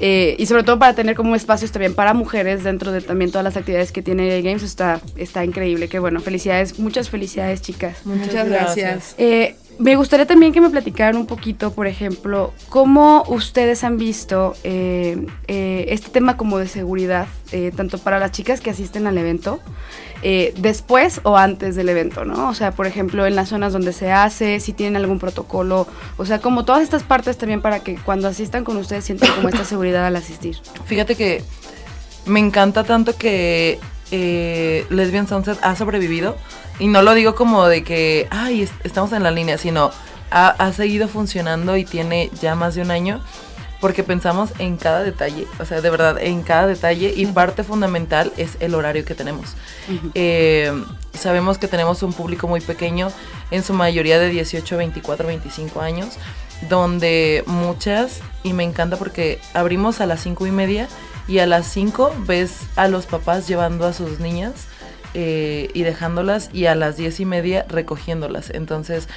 Eh, y sobre todo para tener como espacios también para mujeres dentro de también todas las actividades que tiene Gay Games. Está, está increíble. Que bueno, felicidades, muchas felicidades, chicas. Muchas, gracias. Eh, me gustaría también que me platicaran un poquito, por ejemplo, cómo ustedes han visto eh, eh, este tema como de seguridad, eh, tanto para las chicas que asisten al evento, después o antes del evento, ¿no? O sea, por ejemplo, en las zonas donde se hace, si tienen algún protocolo, o sea, como todas estas partes también para que cuando asistan con ustedes sientan como esta seguridad al asistir. Fíjate que me encanta tanto que eh, Lesbian Sunset ha sobrevivido. Y no lo digo como de que, ay, est- estamos en la línea, sino ha, ha seguido funcionando y tiene ya más de un año. Porque pensamos en cada detalle, o sea, de verdad, en cada detalle. Y parte fundamental es el horario que tenemos. Eh, sabemos que tenemos un público muy pequeño, en su mayoría de 18, 24, 25 años, donde muchas, y me encanta porque abrimos a las 5 y media y a las 5 ves a los papás llevando a sus niñas eh, y dejándolas y a las diez y media recogiéndolas. Entonces,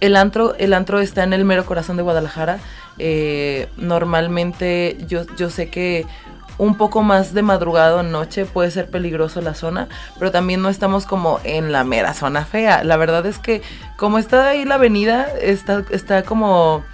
el antro, el antro está en el mero corazón de Guadalajara. Eh, normalmente yo, yo sé que un poco más de madrugada noche puede ser peligroso la zona, pero también no estamos como en la mera zona fea. La verdad es que como está ahí la avenida, está, está como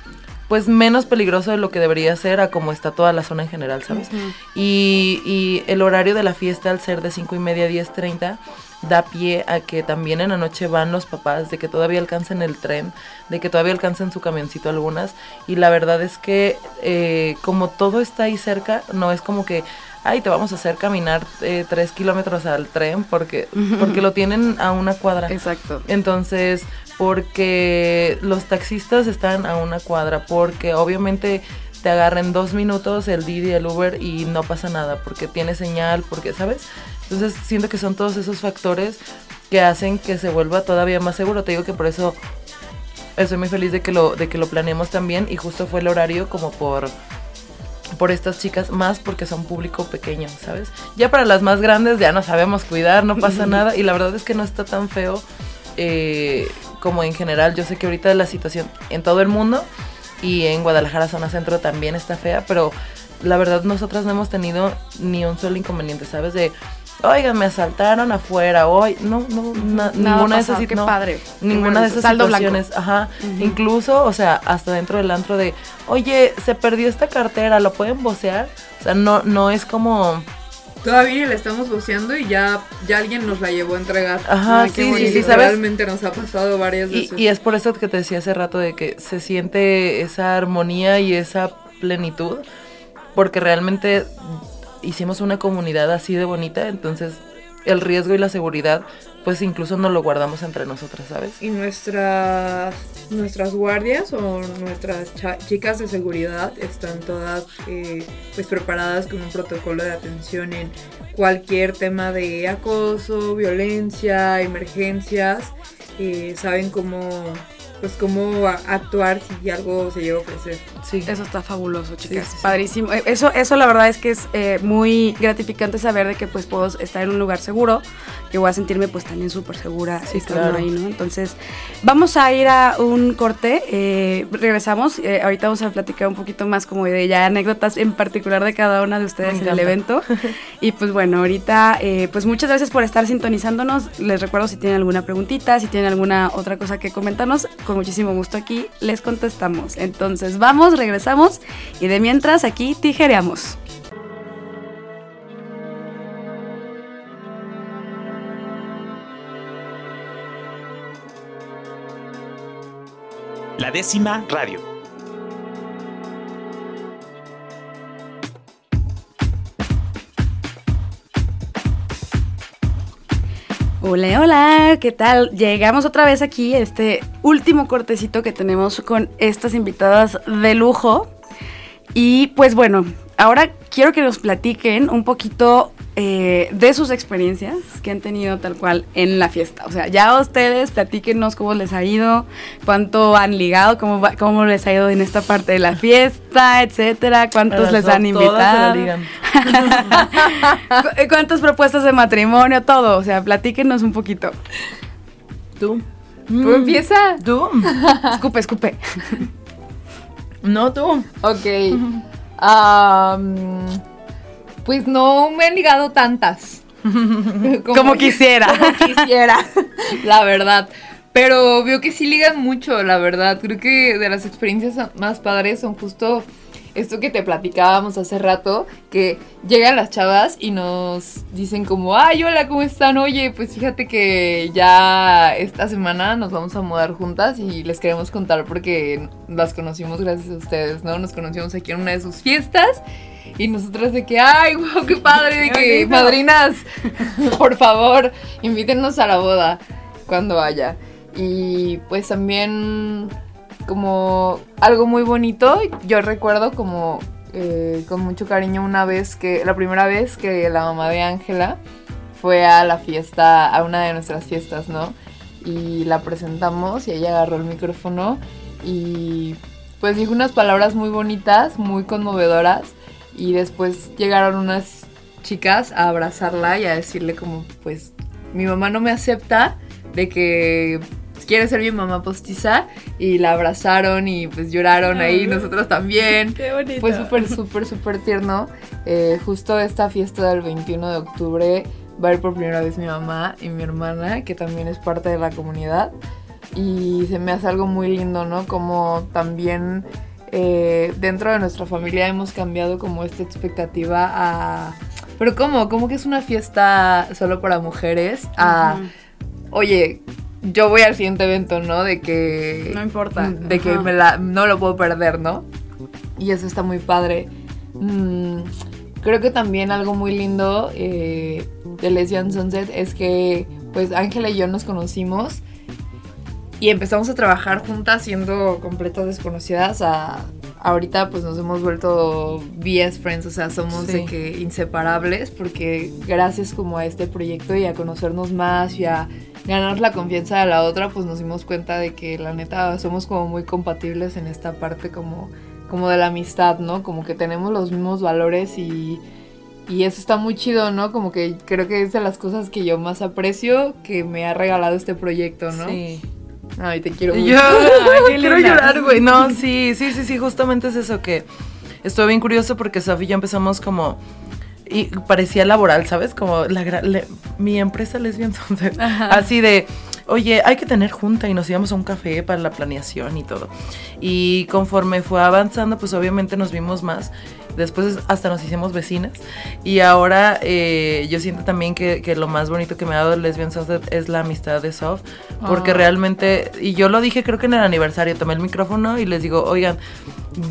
pues menos peligroso de lo que debería ser a como está toda la zona en general, ¿sabes? y, y, el horario de la fiesta al ser de 5 y media a 10.30 da pie a que también en la noche van los papás, de que todavía alcancen el tren, de que todavía alcancen su camioncito algunas. Y la verdad es que eh, como todo está ahí cerca, no es como que, ay, te vamos a hacer caminar eh, tres kilómetros al tren porque, porque lo tienen a una cuadra. Exacto. Entonces, porque los taxistas están a una cuadra, porque obviamente te agarren dos minutos el Didi, el Uber y no pasa nada, porque tiene señal, porque, ¿sabes? Entonces siento que son todos esos factores que hacen que se vuelva todavía más seguro. Te digo que por eso estoy muy feliz de que lo, de que lo planeemos también y justo fue el horario como por por estas chicas, más porque son público pequeño, ¿sabes? Ya para las más grandes ya no sabemos cuidar, no pasa nada y la verdad es que no está tan feo eh, como en general. Yo sé que ahorita la situación en todo el mundo y en Guadalajara zona centro también está fea, pero la verdad nosotras no hemos tenido ni un solo inconveniente, ¿sabes? De, oigan, me asaltaron afuera, hoy, no, no, ninguna de esas, qué padre. ninguna de esas situaciones, ajá, incluso, o sea, hasta dentro del antro de, oye, se perdió esta cartera, ¿lo pueden vocear? O sea, no, no es como Todavía la estamos voceando y ya, ya alguien nos la llevó a entregar. Ajá, sí, sí, sí, Realmente nos ha pasado varias veces. Y, es por eso que te decía hace rato de que se siente esa armonía y esa plenitud, porque realmente hicimos una comunidad así de bonita, entonces el riesgo y la seguridad, pues incluso no lo guardamos entre nosotras, ¿sabes? Y nuestras, nuestras guardias o nuestras chicas de seguridad están todas eh, pues preparadas con un protocolo de atención en cualquier tema de acoso, violencia, emergencias. Eh, saben cómo pues cómo actuar si algo se llega a ofrecer. Sí. Eso está fabuloso, chicas. Padrísimo. Eh, eso, eso la verdad es que es eh, muy gratificante saber de que pues puedo estar en un lugar seguro, que voy a sentirme pues también súper segura estando ahí, ¿no? Entonces, vamos a ir a un corte, eh, regresamos, ahorita vamos a platicar un poquito más como de ya anécdotas en particular de cada una de ustedes en el evento. y pues bueno, ahorita pues muchas gracias por estar sintonizándonos. Les recuerdo si tienen alguna preguntita, si tienen alguna otra cosa que comentarnos, con muchísimo gusto aquí les contestamos. Entonces vamos, regresamos y de mientras aquí tijereamos. La décima radio. Hola, hola, ¿qué tal? Llegamos otra vez aquí, este último cortecito que tenemos con estas invitadas de lujo. Y pues bueno, ahora quiero que nos platiquen un poquito eh, de sus experiencias que han tenido tal cual en la fiesta. O sea, ya ustedes platíquenos cómo les ha ido, cuánto han ligado, cómo, cómo les ha ido en esta parte de la fiesta, etcétera, cuántos les han invitado. ¿Cuántas propuestas de matrimonio? Todo. O sea, platíquenos un poquito. Tú. ¿Tú empieza? Tú. escupe, escupe. No, tú. Ok. Um, pues no me han ligado tantas. como, quisiera. Como quisiera, la verdad. Pero veo que sí ligan mucho, la verdad. Creo que de las experiencias más padres son justo esto que te platicábamos hace rato, que llegan las chavas y nos dicen como, ay, hola, ¿cómo están? Oye, pues fíjate que ya esta semana nos vamos a mudar juntas y les queremos contar porque las conocimos gracias a ustedes, ¿no? Nos conocimos aquí en una de sus fiestas y nosotras de que, ay, wow, qué padre, de que, madrinas, por favor, invítenos a la boda cuando vaya. Y pues también como algo muy bonito, yo recuerdo como eh, con mucho cariño una vez que, la primera vez que la mamá de Ángela fue a la fiesta, a una de nuestras fiestas, ¿no? Y la presentamos y ella agarró el micrófono y pues dijo unas palabras muy bonitas, muy conmovedoras y después llegaron unas chicas a abrazarla y a decirle como, pues, mi mamá no me acepta de que quiere ser mi mamá postiza y la abrazaron y pues lloraron ahí, nosotros también. Qué bonito. Fue súper, súper, súper tierno. Eh, justo esta fiesta del 21 de octubre va a ir por primera vez mi mamá y mi hermana, que también es parte de la comunidad. Y se me hace algo muy lindo, ¿no? Como también eh, dentro de nuestra familia hemos cambiado como esta expectativa a... Pero ¿cómo? ¿Cómo que es una fiesta solo para mujeres? A, oye, yo voy al siguiente evento, ¿no? De que... No importa. De que me la, no lo puedo perder, ¿no? Y eso está muy padre. Mm, creo que también algo muy lindo eh, de Lesbian Sunset es que pues Ángela y yo nos conocimos y empezamos a trabajar juntas siendo completas desconocidas a ahorita pues nos hemos vuelto BS friends, o sea, somos de que inseparables porque gracias como a este proyecto y a conocernos más y a ganar la confianza de la otra, pues nos dimos cuenta de que la neta somos como muy compatibles en esta parte como como de la amistad, ¿no? Como que tenemos los mismos valores y y eso está muy chido, ¿no? Como que creo que es de las cosas que yo más aprecio que me ha regalado este proyecto, ¿no? Sí. Ay, te quiero mucho. Yo quiero llorar, güey. No, sí, sí, sí, sí, justamente es eso que estuvo bien curioso porque Sofi y yo empezamos como y parecía laboral, ¿sabes? Como la, mi empresa lesbian así de oye, hay que tener junta y nos íbamos a un café para la planeación y todo. Y conforme fue avanzando, pues obviamente nos vimos más. Después hasta nos hicimos vecinas. Y ahora eh, yo siento también que, que, lo más bonito que me ha dado Lesbian Sunset es la amistad de Sof. Porque ah. realmente, y yo lo dije creo que en el aniversario, tomé el micrófono y les digo, oigan,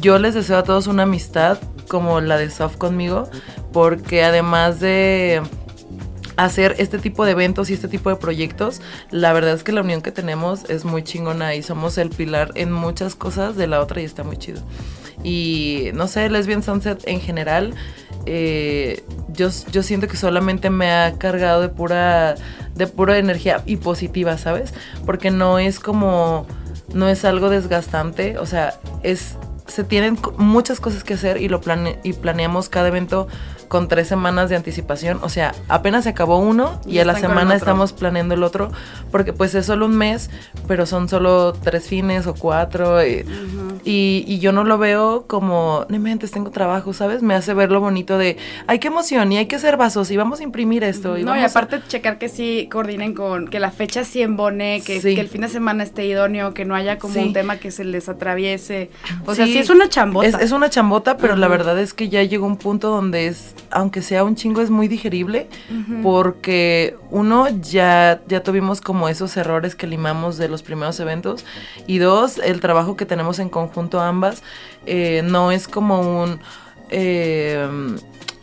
yo les deseo a todos una amistad como la de Sof conmigo. Porque además de hacer este tipo de eventos y este tipo de proyectos, la verdad es que la unión que tenemos es muy chingona y somos el pilar en muchas cosas de la otra y está muy chido. Y no sé, Lesbian Sunset en general, eh, yo, yo siento que solamente me ha cargado de pura, de pura energía y positiva, ¿sabes? Porque no es como, no es algo desgastante, o sea, es se tienen muchas cosas que hacer y lo plane y planeamos cada evento con tres semanas de anticipación. O sea, apenas se acabó uno y, a la semana estamos planeando el otro, porque pues es solo un mes, pero son solo tres fines o cuatro. Y, y, yo no lo veo como, no mentes, tengo trabajo, ¿sabes? Me hace ver lo bonito de, ay, qué emoción, y hay que hacer vasos, y vamos a imprimir esto. Y no, y aparte checar que sí coordinen con, que la fecha sí embone, que, que el fin de semana esté idóneo, que no haya como un tema que se les atraviese. O sea, sí es una chambota. Es, una chambota, pero la verdad es que ya llegó un punto donde es aunque sea un chingo, es muy digerible porque uno, ya, ya tuvimos como esos errores que limamos de los primeros eventos y dos, el trabajo que tenemos en conjunto ambas eh, no es como un... Eh,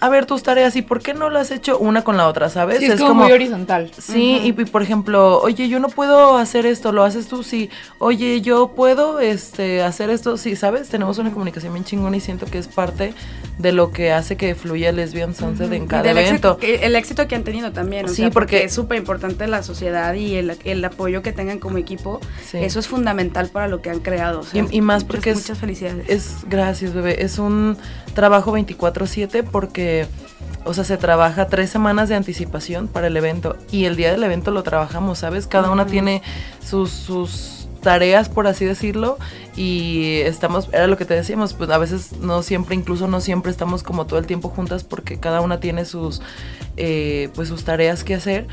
a ver tus tareas y por qué no las has hecho una con la otra, ¿sabes? Sí, es, como, muy horizontal. Sí, y, por ejemplo, oye, yo no puedo hacer esto, lo haces tú, sí. Oye, yo puedo este, hacer esto, sí, ¿sabes? Tenemos una comunicación bien chingona y siento que es parte de lo que hace que fluya Lesbian Sunset en cada evento. el éxito que han tenido también, sí, porque, es súper importante la sociedad y el, apoyo que tengan como equipo. Eso es fundamental para lo que han creado. y, más porque es, muchas felicidades. Es, gracias, bebé. Es un trabajo 24/7 porque o sea, se trabaja tres semanas de anticipación para el evento y el día del evento lo trabajamos, ¿sabes? Cada una tiene sus, sus tareas, por así decirlo, y estamos, era lo que te decíamos, pues a veces no siempre, incluso no siempre estamos como todo el tiempo juntas porque cada una tiene sus, eh, pues sus tareas que hacer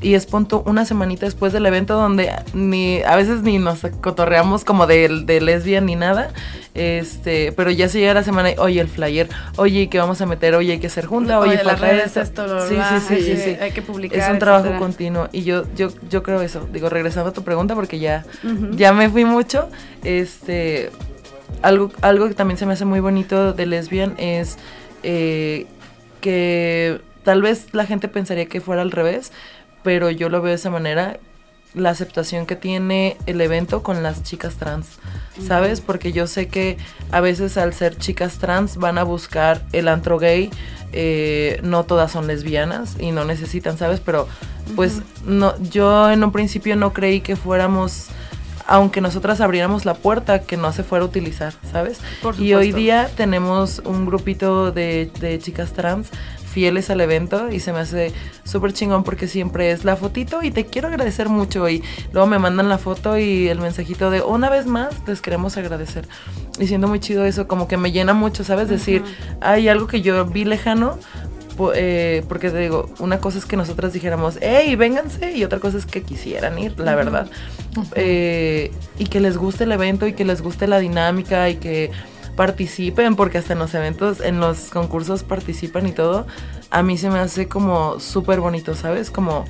y es punto una semanita después del evento donde ni a veces ni nos cotorreamos como de, de lesbian ni nada este pero ya se llega la semana y oye el flyer oye ¿qué vamos a meter oye hay que hacer junta oye, oye las redes esto, sí, sí, sí, sí, hay que publicar es un trabajo continuo y yo yo yo creo eso. Digo regresando a tu pregunta porque ya ya me fui mucho este algo algo que también se me hace muy bonito de lesbian es eh, que tal vez la gente pensaría que fuera al revés pero yo lo veo de esa manera, la aceptación que tiene el evento con las chicas trans, ¿sabes? Porque yo sé que a veces al ser chicas trans van a buscar el antro gay, eh, no todas son lesbianas y no necesitan, ¿sabes? Pero pues no, yo en un principio no creí que fuéramos aunque nosotras abriéramos la puerta, que no se fuera a utilizar, ¿sabes? y hoy día tenemos un grupito de, de chicas trans fieles al evento y se me hace súper chingón porque siempre es la fotito y te quiero agradecer mucho y luego me mandan la foto y el mensajito de una vez más les queremos agradecer. Y siendo muy chido eso, como que me llena mucho, ¿sabes? Decir, hay algo que yo vi lejano, eh, porque te digo, una cosa es que nosotras dijéramos, hey, vénganse, y otra cosa es que quisieran ir, la verdad. Eh, y que les guste el evento y que les guste la dinámica y que participen, porque hasta en los eventos, en los concursos participan y todo, a mí se me hace como súper bonito, ¿sabes? Como,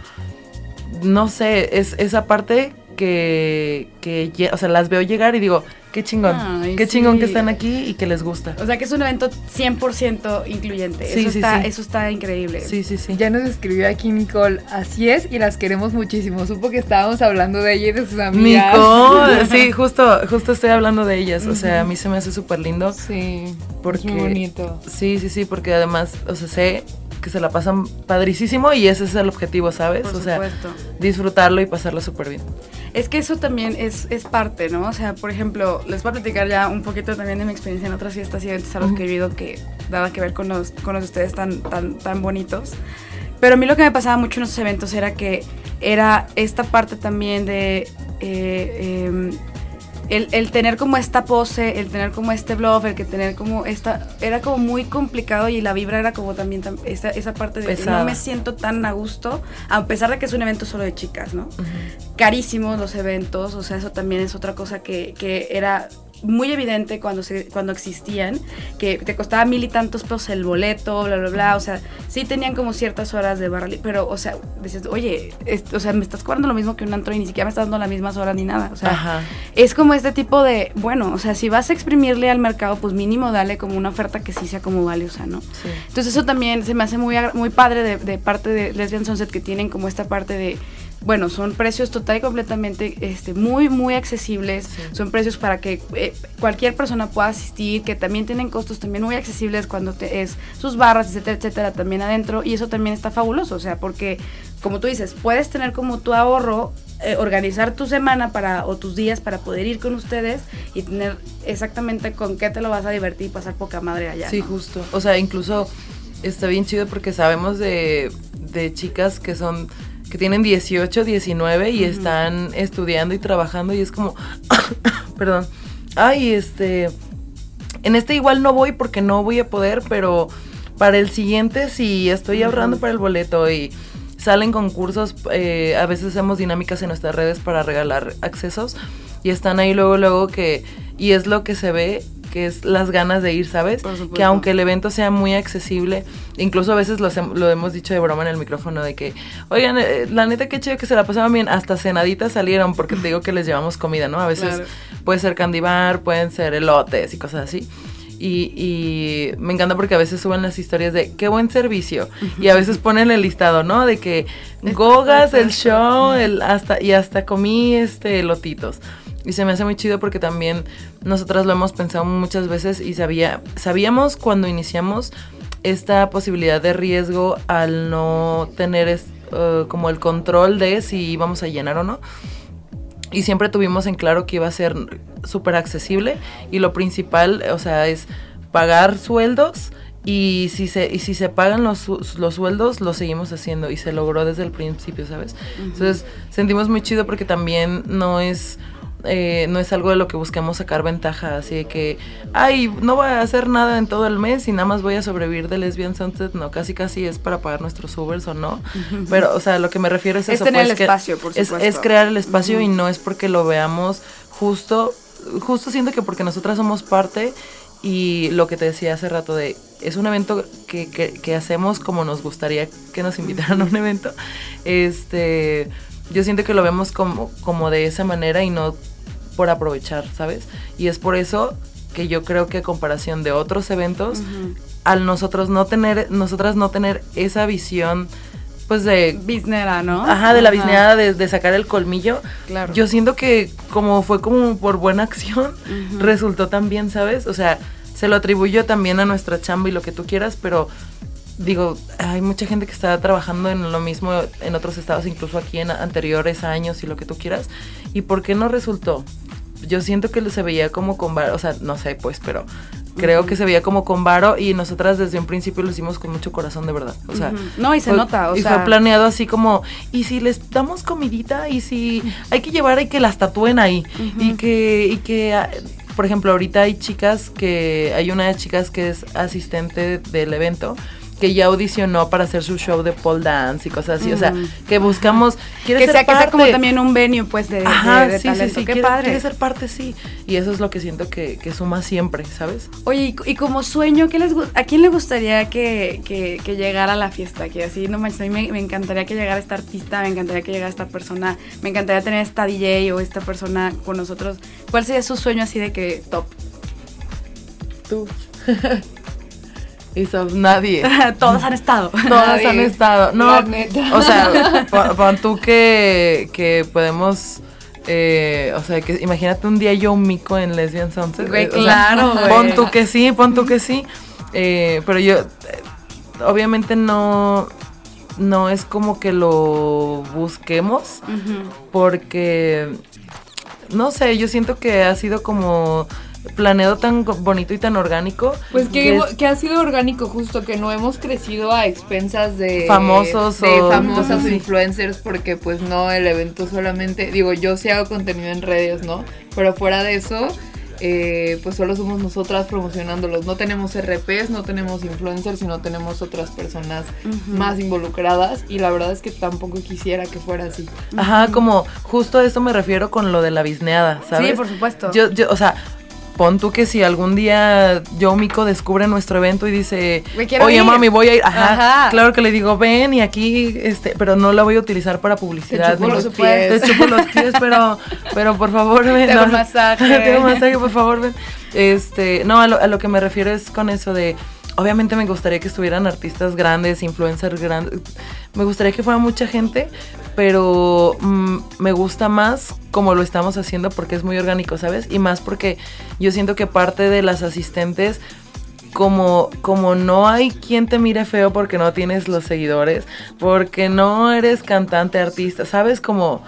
no sé, es esa parte que, que, o sea, las veo llegar y digo, qué chingón, qué chingón que están aquí y que les gusta. O sea, que es un evento 100% incluyente. Sí, eso, sí, está, eso está increíble. Sí, sí, sí. Ya nos escribió aquí Nicole, así es, y las queremos muchísimo. Supo que estábamos hablando de ella y de sus amigas. Nicole, sí, justo, justo estoy hablando de ellas. O sea, a mí se me hace súper lindo. Sí, porque, muy bonito. Sí, sí, sí, porque además, o sea, sé que se la pasan padricísimo y ese es el objetivo, ¿sabes? Por o supuesto. sea, disfrutarlo y pasarlo súper bien. Es que eso también es, es parte, ¿no? O sea, por ejemplo, les voy a platicar ya un poquito también de mi experiencia en otras fiestas y eventos a los que he vivido que daba que ver con los, con los de ustedes tan, tan, tan bonitos. Pero a mí lo que me pasaba mucho en esos eventos era que era esta parte también de... Eh, em, el, el, tener como esta pose, el tener como este bluff, el que tener como esta, era como muy complicado y la vibra era como también esa, esa, parte de que no me siento tan a gusto, a pesar de que es un evento solo de chicas, ¿no? Carísimos los eventos, o sea, eso también es otra cosa que, que era muy evidente cuando, se, cuando existían, que te costaba mil y tantos pesos el boleto, bla, bla, bla. O sea, sí tenían como ciertas horas de barra, pero, o sea, dices, oye, o sea, me estás cobrando lo mismo que un antro y ni siquiera me estás dando las mismas horas ni nada. O sea, es como este tipo de, bueno, o sea, si vas a exprimirle al mercado, pues mínimo dale como una oferta que sí sea como valiosa, ¿no? Entonces eso también se me hace muy, muy padre de, de parte de Lesbian Sunset que tienen como esta parte de bueno, son precios total y completamente este, muy, muy accesibles. Son precios para que eh, cualquier persona pueda asistir, que también tienen costos también muy accesibles cuando te, es sus barras, etcétera, etcétera, también adentro. Y eso también está fabuloso, o sea, porque, como tú dices, puedes tener como tu ahorro, eh, organizar tu semana para, o tus días para poder ir con ustedes y tener exactamente con qué te lo vas a divertir y pasar poca madre allá. Sí, justo. O sea, incluso está bien chido porque sabemos de, de chicas que son que tienen 18, 19 y están estudiando y trabajando y es como, perdón, ay, este, en este igual no voy porque no voy a poder, pero para el siguiente sí estoy ahorrando para el boleto y salen concursos, eh, a veces hacemos dinámicas en nuestras redes para regalar accesos y están ahí luego, luego que, y es lo que se ve que es las ganas de ir, ¿sabes? Que aunque el evento sea muy accesible, incluso a veces lo, lo, hemos dicho de broma en el micrófono, de que, oigan, eh, la neta que chido que se la pasaban bien, hasta cenaditas salieron, porque te digo que les llevamos comida, ¿no? A veces puede ser candibar, pueden ser elotes y cosas así. Y, y, me encanta porque a veces suben las historias de qué buen servicio y a veces ponen el listado, ¿no? De que gogas, el show, el hasta y hasta comí este lotitos. Y se me hace muy chido porque también nosotras lo hemos pensado muchas veces y sabía, sabíamos cuando iniciamos esta posibilidad de riesgo al no tener eh, como el control de si íbamos a llenar o no. Y siempre tuvimos en claro que iba a ser súper accesible y lo principal, o sea, es pagar sueldos y si se, y si se pagan los, los sueldos, lo seguimos haciendo y se logró desde el principio, ¿sabes? Entonces sentimos muy chido porque también no es eh, no es algo de lo que busquemos sacar ventaja, así de que, ay, no voy a hacer nada en todo el mes y nada más voy a sobrevivir de Lesbian Sunset, no, casi casi es para pagar nuestros Ubers o no, pero, o sea, lo que me refiero es, es eso. Tener pues, el espacio, por es, es, crear el espacio y no es porque lo veamos justo, justo siento que porque nosotras somos parte y lo que te decía hace rato de, es un evento que, que, que hacemos como nos gustaría que nos invitaran a un evento, este yo siento que lo vemos como, como de esa manera y no por aprovechar, ¿sabes? Y es por eso que yo creo que a comparación de otros eventos, al nosotros no tener, nosotras no tener esa visión pues de biznera, ¿no? Ajá, de la biznera de, sacar el colmillo. Claro. Yo siento que como fue como por buena acción, resultó tan bien, ¿sabes? O sea, se lo atribuyó también a nuestra chamba y lo que tú quieras, pero digo, hay mucha gente que está trabajando en lo mismo en otros estados, incluso aquí en anteriores años y lo que tú quieras. ¿Y por qué no resultó? Yo siento que se veía como con, o sea, no sé, pues, pero Creo que se veía como con varo y nosotras desde un principio lo hicimos con mucho corazón, de verdad. O sea, no, y se nota, o y fue planeado así como, y si les damos comidita, y si hay que llevar, hay que las tatúen ahí. Y que, y que ah, por ejemplo, ahorita hay chicas que, hay una de chicas que es asistente del evento que ya audicionó para hacer su show de pole dance y cosas así. O sea, que buscamos. Quiere que, sea, que sea como también un venue, pues, de, Ajá, sí, Sí, sí. Qué padre. Quiere ser parte, sí. Y eso es lo que siento que, suma siempre, ¿sabes? Oye, y, como sueño, ¿qué les, ¿a quién le gustaría que, llegara a la fiesta? Que así, no manches, a mí me, encantaría que llegara esta artista, me encantaría que llegara esta persona, me encantaría tener esta DJ o esta persona con nosotros. ¿Cuál sería su sueño así de que top? Tú. Y nadie. Todos han estado. Todas han estado. No, o sea, pon tú que, que podemos... Eh, o sea, que imagínate un día yo un mico en Lesbian Sunset. claro, Pon tú que sí, pon tú que sí. Eh, pero yo, eh, obviamente no, no es como que lo busquemos, porque, no sé, yo siento que ha sido como planeado tan bonito y tan orgánico. Pues que, que, ha sido orgánico justo, que no hemos crecido a expensas de famosos de o famosas influencers, porque pues no, el evento solamente, digo, yo sí hago contenido en redes, ¿no? Pero fuera de eso, eh, pues solo somos nosotras promocionándolos. No tenemos RPs, no tenemos influencers y no tenemos otras personas más involucradas. Y la verdad es que tampoco quisiera que fuera así. Ajá, como justo a eso me refiero con lo de la bisneada, ¿sabes? Sí, por supuesto. Yo, yo, o sea, pon tú que si algún día yo, Mico, descubre nuestro evento y dice, oye, mami, voy a ir. Ajá, Claro que le digo, ven y aquí, este, pero no la voy a utilizar para publicidad. Te chupo los pies. Te chupo los pies, pero, pero por favor, ven. Tengo un masaje. Tengo masaje, por favor, ven. Este, no, a lo, a lo que me refiero es con eso de obviamente me gustaría que estuvieran artistas grandes, influencers grandes. Me gustaría que fuera mucha gente, pero mm, me gusta más como lo estamos haciendo porque es muy orgánico, ¿sabes? Y más porque yo siento que parte de las asistentes como, como no hay quien te mire feo porque no tienes los seguidores, porque no eres cantante, artista, ¿sabes? Como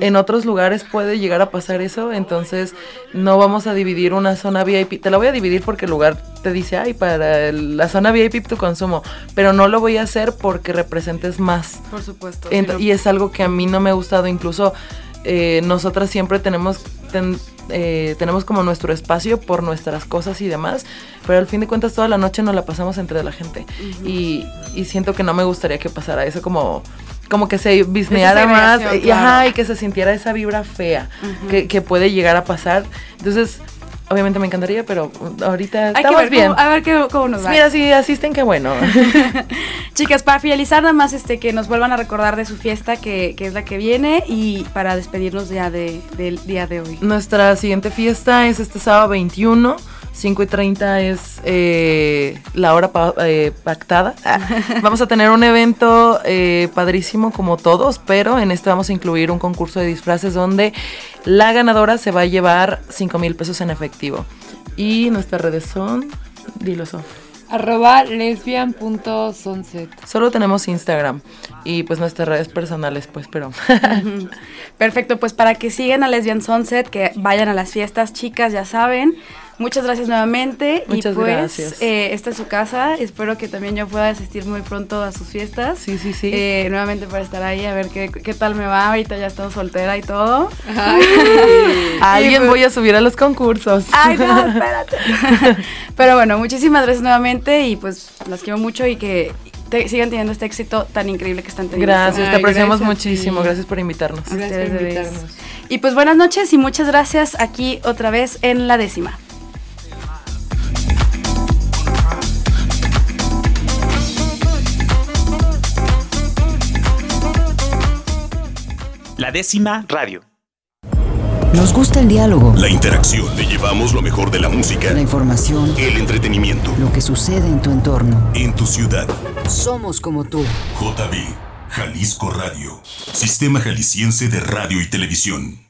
en otros lugares puede llegar a pasar eso, entonces no vamos a dividir una zona VIP. Te la voy a dividir porque el lugar te dice, ay, para la zona VIP tu consumo, pero no lo voy a hacer porque representes más. Por supuesto. Y es algo que a mí no me ha gustado, incluso eh, nosotras siempre tenemos... Eh, tenemos como nuestro espacio por nuestras cosas y demás, pero al fin de cuentas toda la noche nos la pasamos entre la gente. Y, y siento que no me gustaría que pasara eso como como que se bisneara más y, ajá, y que se sintiera esa vibra fea que, puede llegar a pasar. Entonces, obviamente me encantaría, pero ahorita estamos bien. a ver qué, cómo nos va. Mira, si asisten, qué bueno. Chicas, para finalizar, nada más este, que nos vuelvan a recordar de su fiesta, que, que es la que viene, y para despedirnos ya de, del día de hoy. Nuestra siguiente fiesta es este sábado 21 5 y 30 es eh, la hora eh, pactada. Vamos a tener un evento eh, padrísimo como todos, pero en este vamos a incluir un concurso de disfraces donde la ganadora se va a llevar 5 mil pesos en efectivo. Y nuestras redes son, dilo son. Arroba lesbian.sunset. Solo tenemos Instagram y pues nuestras redes personales, pues, pero. Perfecto, pues para que sigan a Lesbian Sunset, que vayan a las fiestas, chicas, ya saben. Muchas gracias nuevamente. Muchas y pues, gracias. Eh, esta es su casa. Espero que también yo pueda asistir muy pronto a sus fiestas. Sí, sí, sí. Eh, nuevamente para estar ahí, a ver qué, qué, tal me va. Ahorita ya estoy soltera y todo. Alguien pues voy a subir a los concursos. Ay, no, espérate. Pero bueno, muchísimas gracias nuevamente y pues las quiero mucho y que sigan teniendo este éxito tan increíble que están teniendo. Gracias, te apreciamos muchísimo. Gracias por invitarnos. Gracias por invitarnos. Y pues buenas noches y muchas gracias aquí otra vez en la décima. La décima radio. Nos gusta el diálogo. La interacción. Le llevamos lo mejor de la música. La información. El entretenimiento. Lo que sucede en tu entorno. En tu ciudad. Somos como tú. JB. Jalisco Radio. Sistema Jalisciense de Radio y Televisión.